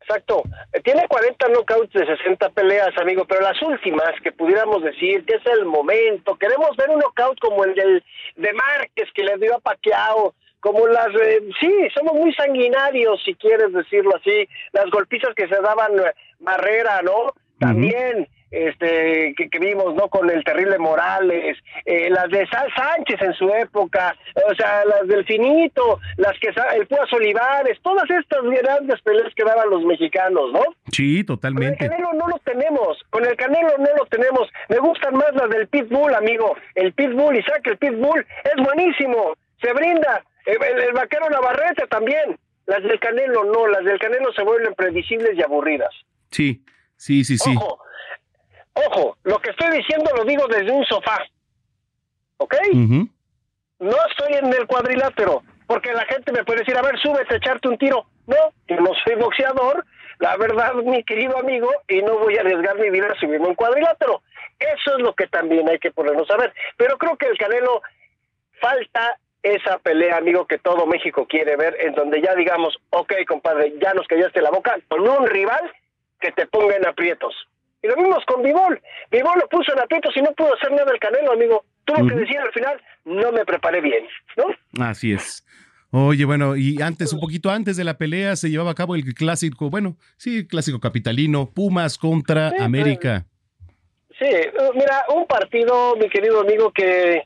Exacto. Tiene 40 knockouts de 60 peleas, amigo, pero las últimas que pudiéramos decir que es el momento. Queremos ver un knockout como el del de Márquez que le dio a Paquiao, como las eh, sí, somos muy sanguinarios si quieres decirlo así, las golpizas que se daban eh, Barrera, ¿no? También este que, que vimos no con el terrible Morales eh, las de Sal Sánchez en su época o sea las del Finito las que el Púas Olivares todas estas grandes peleas que daban los mexicanos no Sí, con el totalmente. Canelo no los tenemos, con el Canelo no los tenemos. Me gustan más las del Pitbull, amigo. El Pitbull, Isaac, el Pitbull es buenísimo, se brinda. El, el- el vaquero Navarrete también. Las del Canelo no, las del Canelo se vuelven previsibles y aburridas. Sí, sí, sí, sí. Ojo, ojo, lo que estoy diciendo lo digo desde un sofá. ¿Ok? No estoy en el cuadrilátero, porque la gente me puede decir, a ver, súbete, echarte un tiro. No, yo no soy boxeador, la verdad, mi querido amigo, y no voy a arriesgar mi vida a subirme un cuadrilátero. Eso es lo que también hay que ponernos a ver. Pero creo que el Canelo falta esa pelea, amigo, que todo México quiere ver, en donde ya digamos, ok, compadre, ya nos callaste la boca, con un rival que te ponga en aprietos. Y lo vimos con Vivol. Vivol lo puso en aprietos y no pudo hacer nada el Canelo, amigo. Tuvo que decir al final, no me preparé bien, ¿no? Así es. Oye, bueno, y antes, un poquito antes de la pelea, se llevaba a cabo el clásico, bueno, sí, clásico capitalino, Pumas contra América. Sí, mira, un partido, mi querido amigo, que...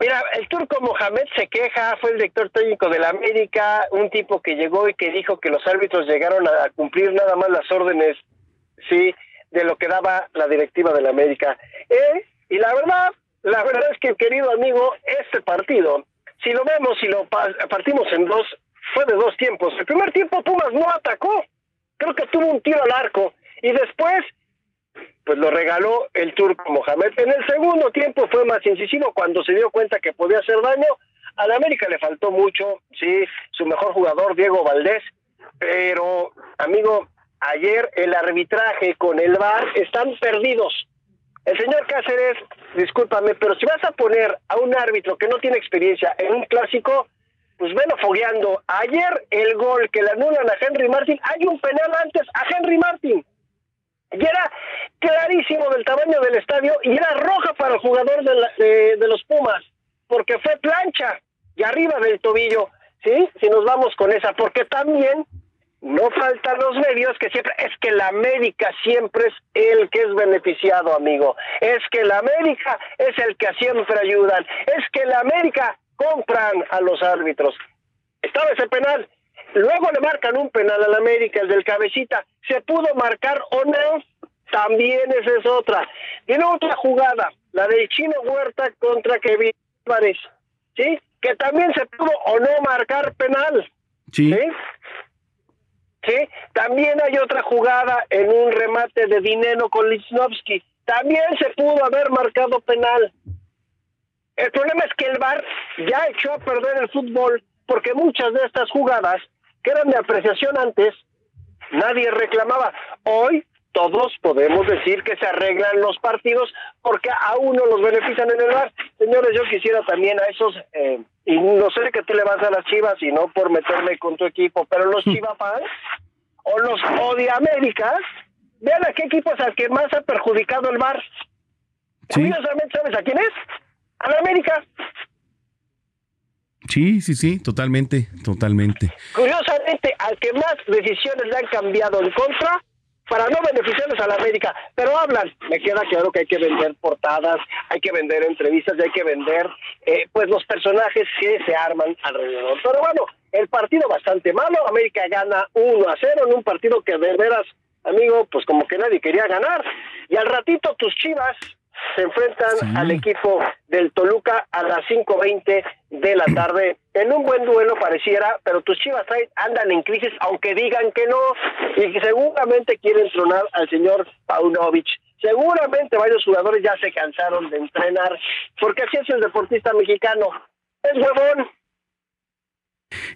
Mira, el turco Mohamed se queja, fue el director técnico de la América, un tipo que llegó y que dijo que los árbitros llegaron a cumplir nada más las órdenes, sí, de lo que daba la directiva de la América. Eh, y la verdad, la verdad es que, querido amigo, este partido, si lo vemos y lo pa- partimos en dos, fue de dos tiempos. El primer tiempo Pumas no atacó, creo que tuvo un tiro al arco, y después pues lo regaló el turco Mohamed. En el segundo tiempo fue más incisivo cuando se dio cuenta que podía hacer daño. A la América le faltó mucho, sí, su mejor jugador, Diego Valdés, pero, amigo, ayer el arbitraje con el VAR están perdidos. El señor Cáceres, discúlpame, pero si vas a poner a un árbitro que no tiene experiencia en un clásico, pues velo fogueando. Ayer el gol que le anulan a Henry Martin, hay un penal antes a Henry Martin. Y era clarísimo del tamaño del estadio y era roja para el jugador de, la- de- los Pumas, porque fue plancha y arriba del tobillo, ¿sí? Si nos vamos con esa, porque también no faltan los medios que siempre, es que la América siempre es el que es beneficiado, amigo. Es que la América es el que siempre ayudan. Es que la América compran a los árbitros. Estaba ese penal. Luego le marcan un penal al América, el del cabecita. ¿Se pudo marcar o no? También esa es otra. Viene otra jugada, la del Chino Huerta contra Kevin Álvarez, ¿sí? Que también se pudo o no marcar penal. Sí. ¿sí? También hay otra jugada en un remate de Dineno con Lichnowsky. También se pudo haber marcado penal. El problema es que el VAR ya echó a perder el fútbol porque muchas de estas jugadas que eran de apreciación antes, nadie reclamaba. Hoy todos podemos decir que se arreglan los partidos porque a uno los benefician en el VAR. Señores, yo quisiera también a esos, eh, y no sé que tú le vas a las chivas y no por meterme con tu equipo, pero los chivafans o los odia América, vean a qué equipo es al que más ha perjudicado el VAR. Curiosamente, ¿sabes a quién es? A la América. Sí, sí, sí, totalmente, totalmente. Curiosamente, al que más decisiones le han cambiado en contra para no beneficiarles a la América, pero hablan, me queda claro que hay que vender portadas, hay que vender entrevistas, y hay que vender eh, pues los personajes que se arman alrededor. Pero bueno, el partido bastante malo, América gana 1 a 0 en un partido que de veras, amigo, pues como que nadie quería ganar. Y al ratito tus Chivas se enfrentan al equipo del Toluca a las 5.20 de la tarde. En un buen duelo pareciera, pero tus Chivas andan en crisis, aunque digan que no, y que seguramente quieren tronar al señor Paunovic. Seguramente varios jugadores ya se cansaron de entrenar, porque así es el deportista mexicano. Es huevón,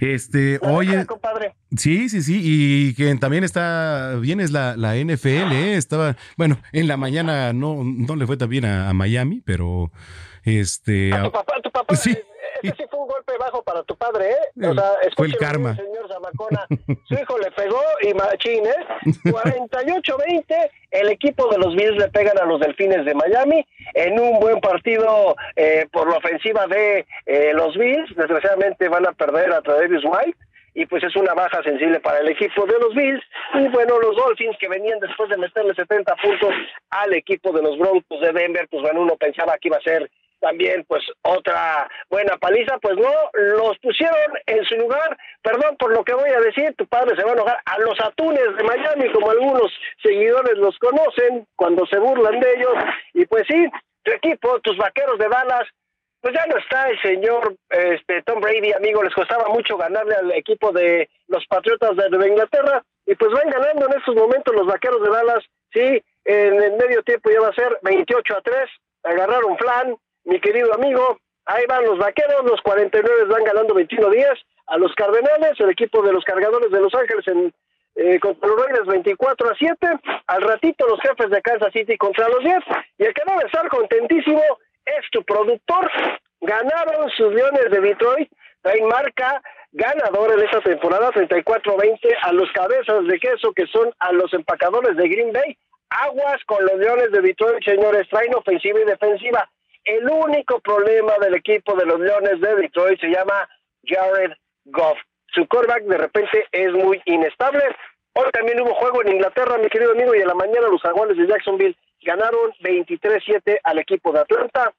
Este, oye, compadre. sí, sí, sí, y que también está bien es la, la NFL, ¿eh? estaba, bueno, en la mañana no, no le fue tan bien a, a Miami, pero este, A a- tu papá, tu papá, Sí. Ese sí fue un golpe bajo para tu padre, ¿eh? O sea, Fue el karma. señor Zamacona, su hijo le pegó y machín, ¿eh? 48-20, el equipo de los Bills le pegan a los Delfines de Miami en un buen partido eh, por la ofensiva de eh, los Bills. Desgraciadamente van a perder a Travis White y pues es una baja sensible para el equipo de los Bills. Y bueno, los Dolphins que venían después de meterle 70 puntos al equipo de los Broncos de Denver, pues bueno, uno pensaba que iba a ser también pues otra buena paliza, pues no, los pusieron en su lugar, perdón por lo que voy a decir, tu padre se va a enojar, a los atunes de Miami, como algunos seguidores los conocen, cuando se burlan de ellos, y pues sí, tu equipo, tus vaqueros de Dallas, pues ya no está el señor este Tom Brady, amigo, les costaba mucho ganarle al equipo de los Patriotas de Inglaterra, y pues van ganando en estos momentos los vaqueros de Dallas, sí, en el medio tiempo ya va a ser 28 a 3, agarraron flan, mi querido amigo, ahí van los vaqueros, los 49 van ganando 21 días. A los Cardenales, el equipo de los cargadores de Los Ángeles en eh, contra los Raiders 24 a 7, al ratito los jefes de Kansas City contra los 10, y el que debe estar contentísimo es tu productor, ganaron sus Leones de Detroit, traen marca ganadora en esta temporada 34-20 a los cabezas de queso que son a los empacadores de Green Bay, aguas con los Leones de Detroit, señores, traen ofensiva y defensiva, el único problema del equipo de los Leones de Detroit se llama Jared Goff. Su quarterback de repente es muy inestable. Hoy también hubo juego en Inglaterra, mi querido amigo, y en la mañana los jaguares de Jacksonville ganaron 23-7 al equipo de Atlanta.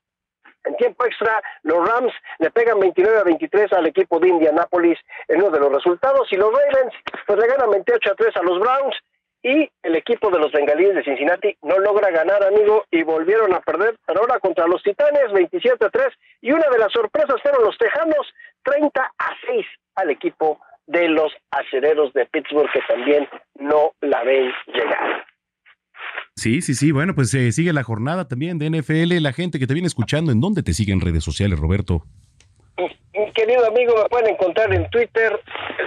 En tiempo extra, los Rams le pegan 29 a 23 al equipo de Indianapolis en uno de los resultados y los Ravens pues le ganan 28 a 3 a los Browns y el equipo de los Bengalíes de Cincinnati no logra ganar, amigo, y volvieron a perder, pero ahora contra los Titanes 27 a 3 y una de las sorpresas fueron los Tejanos 30 a 6 al equipo de los Acereros de Pittsburgh que también no la ven llegar. sí, sí, sí, bueno, pues eh, sigue la jornada también de NFL, la gente que te viene escuchando, ¿en dónde te sigue en redes sociales, Roberto? Mi querido amigo, me pueden encontrar en Twitter,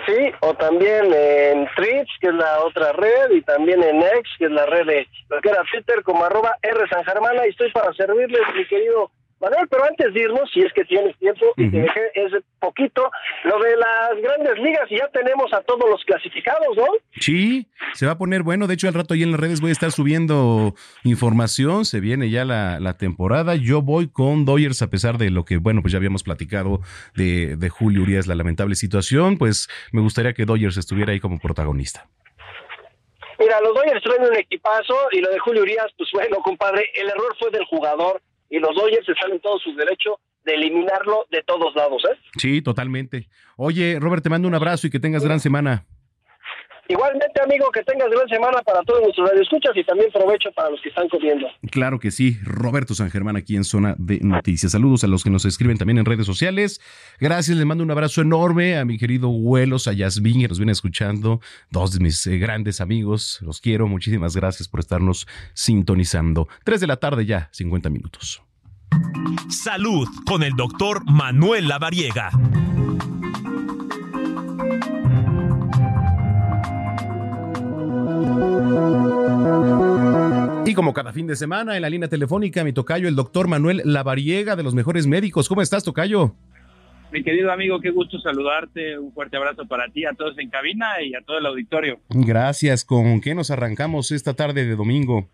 sí, o también en Twitch, que es la otra red, y también en X, que es la red de lo que era Twitter, como arroba R San Germana, y estoy para servirles, mi querido Manuel, pero antes de irnos, si es que tienes tiempo, y te dejé ese poquito, lo de las grandes ligas, y ya tenemos a todos los clasificados, ¿no? Sí, se va a poner bueno. De hecho, al rato ahí en las redes voy a estar subiendo información. Se viene ya la, la temporada. Yo voy con Dodgers, a pesar de lo que, bueno, pues ya habíamos platicado de, de Julio Urias, la lamentable situación. Pues me gustaría que Dodgers estuviera ahí como protagonista. Mira, los Dodgers traen un equipazo, y lo de Julio Urias, pues bueno, compadre, el error fue del jugador, y los Dodgers están en todo su derecho de eliminarlo de todos lados, ¿eh? Sí, totalmente. Oye, Robert, te mando un abrazo y que tengas gran semana. Igualmente, amigo, que tengas gran semana para todos nuestros radioescuchas y también provecho para los que están comiendo. Claro que sí, Roberto San Germán aquí en Zona de Noticias. Saludos a los que nos escriben también en redes sociales. Gracias, le mando un abrazo enorme a mi querido Huelos, a Yasmín, que nos viene escuchando, dos de mis eh, grandes amigos. Los quiero, muchísimas gracias por estarnos sintonizando. Tres de la tarde ya, 50 minutos. Salud con el doctor Manuel Lavariega. Y como cada fin de semana, en la línea telefónica, mi tocayo, el doctor Manuel Lavariega, de los mejores médicos. ¿Cómo estás, tocayo? Mi querido amigo, qué gusto saludarte. Un fuerte abrazo para ti, a todos en cabina y a todo el auditorio. Gracias. ¿Con qué nos arrancamos esta tarde de domingo?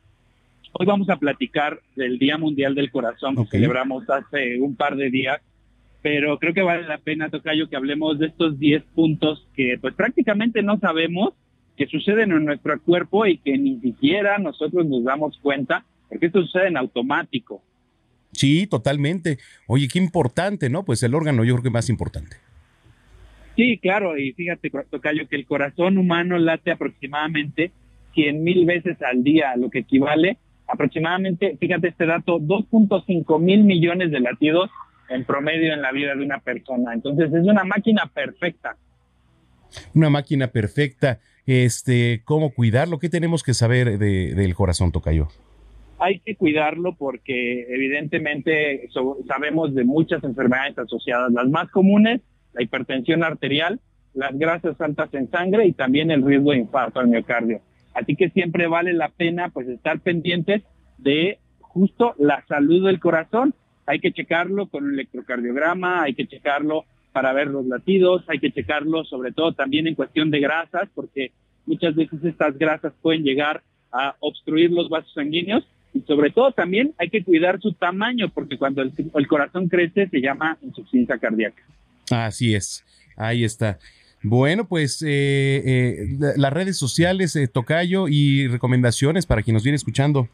Hoy vamos a platicar del Día Mundial del Corazón que celebramos hace un par de días. pero creo que vale la pena, Tocayo, que hablemos de estos 10 puntos que pues prácticamente no sabemos que suceden en nuestro cuerpo y que ni siquiera nosotros nos damos cuenta, porque esto sucede en automático. Sí, totalmente. Oye, qué importante, ¿no? Pues el órgano yo creo que más importante. Sí, claro, y fíjate, Tocayo, que el corazón humano late aproximadamente 100 mil veces al día, lo que equivale aproximadamente, fíjate este dato, 2.5 mil millones de latidos en promedio en la vida de una persona. Entonces es una máquina perfecta. Una máquina perfecta. Este, ¿cómo cuidarlo? ¿Qué tenemos que saber de- del corazón, Tocayo? Hay que cuidarlo porque evidentemente sabemos de muchas enfermedades asociadas. Las más comunes, la hipertensión arterial, las grasas altas en sangre y también el riesgo de infarto al miocardio. Así que siempre vale la pena pues estar pendientes de justo la salud del corazón. Hay que checarlo con un electrocardiograma, hay que checarlo para ver los latidos, hay que checarlo sobre todo también en cuestión de grasas, porque muchas veces estas grasas pueden llegar a obstruir los vasos sanguíneos y sobre todo también hay que cuidar su tamaño, porque cuando el, el corazón crece se llama insuficiencia cardíaca. Así es, ahí está. Bueno, pues eh, eh, la- las redes sociales, eh, Tocayo, y recomendaciones para quien nos viene escuchando.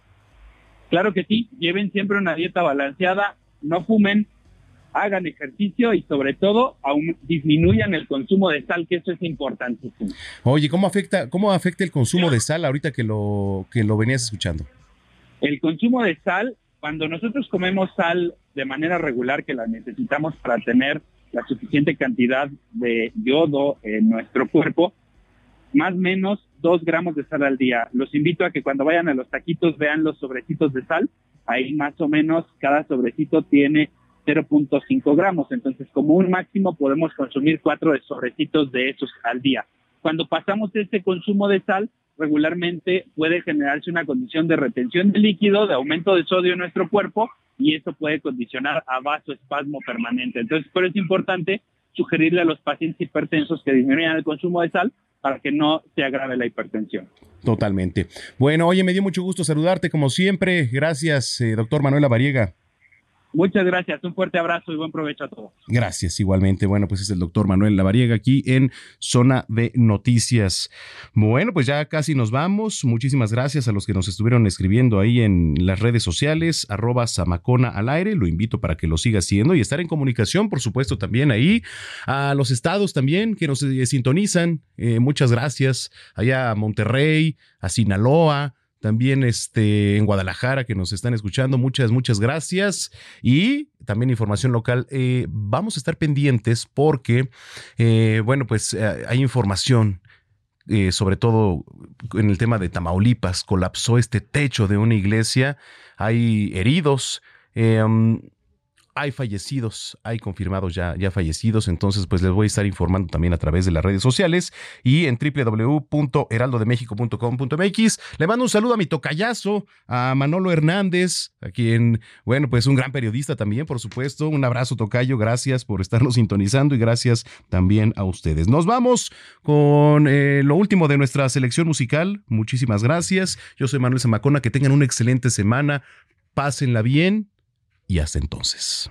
Claro que sí, lleven siempre una dieta balanceada, no fumen, hagan ejercicio y sobre todo aún disminuyan el consumo de sal, que eso es importantísimo. Oye, ¿cómo afecta, cómo afecta el consumo de sal ahorita que lo, que lo venías escuchando? El consumo de sal, cuando nosotros comemos sal de manera regular, que la necesitamos para tener la suficiente cantidad de yodo en nuestro cuerpo, más o menos dos gramos de sal al día. Los invito a que cuando vayan a los taquitos vean los sobrecitos de sal. Ahí más o menos cada sobrecito tiene 0.5 gramos. Entonces, como un máximo podemos consumir cuatro de sobrecitos de esos al día. Cuando pasamos este consumo de sal, regularmente puede generarse una condición de retención de líquido, de aumento de sodio en nuestro cuerpo y eso puede condicionar a vasoespasmo permanente. Entonces, por eso es importante sugerirle a los pacientes hipertensos que disminuyan el consumo de sal para que no se agrave la hipertensión. Totalmente. Bueno, oye, me dio mucho gusto saludarte como siempre. Gracias, eh, doctor Manuela Variega. Muchas gracias, un fuerte abrazo y buen provecho a todos. Gracias, igualmente. Bueno, pues es el doctor Manuel Lavariega aquí en Zona de Noticias. Bueno, pues ya casi nos vamos. Muchísimas gracias a los que nos estuvieron escribiendo ahí en las redes sociales, arroba Samacona al aire. Lo invito para que lo siga haciendo y estar en comunicación, por supuesto, también ahí. A los estados también que nos eh, sintonizan. eh, muchas gracias. Allá a Monterrey, a Sinaloa también este, en Guadalajara que nos están escuchando. Muchas, muchas gracias. Y también información local. Eh, vamos a estar pendientes porque, eh, bueno, pues eh, hay información. eh, sobre todo en el tema de Tamaulipas, colapsó este techo de una iglesia, hay heridos, um, hay fallecidos, hay confirmados ya, ya fallecidos, entonces pues les voy a estar informando también a través de las redes sociales y en www.heraldodemexico.com.mx. Le mando un saludo a mi tocayazo, a Manolo Hernández, a quien, bueno, pues un gran periodista también, por supuesto. Un abrazo, tocayo, gracias por estarnos sintonizando y gracias también a ustedes. Nos vamos con eh, lo último de nuestra selección musical. Muchísimas gracias. Yo soy Manuel Zamacona, que tengan una excelente semana, pásenla bien y hasta entonces.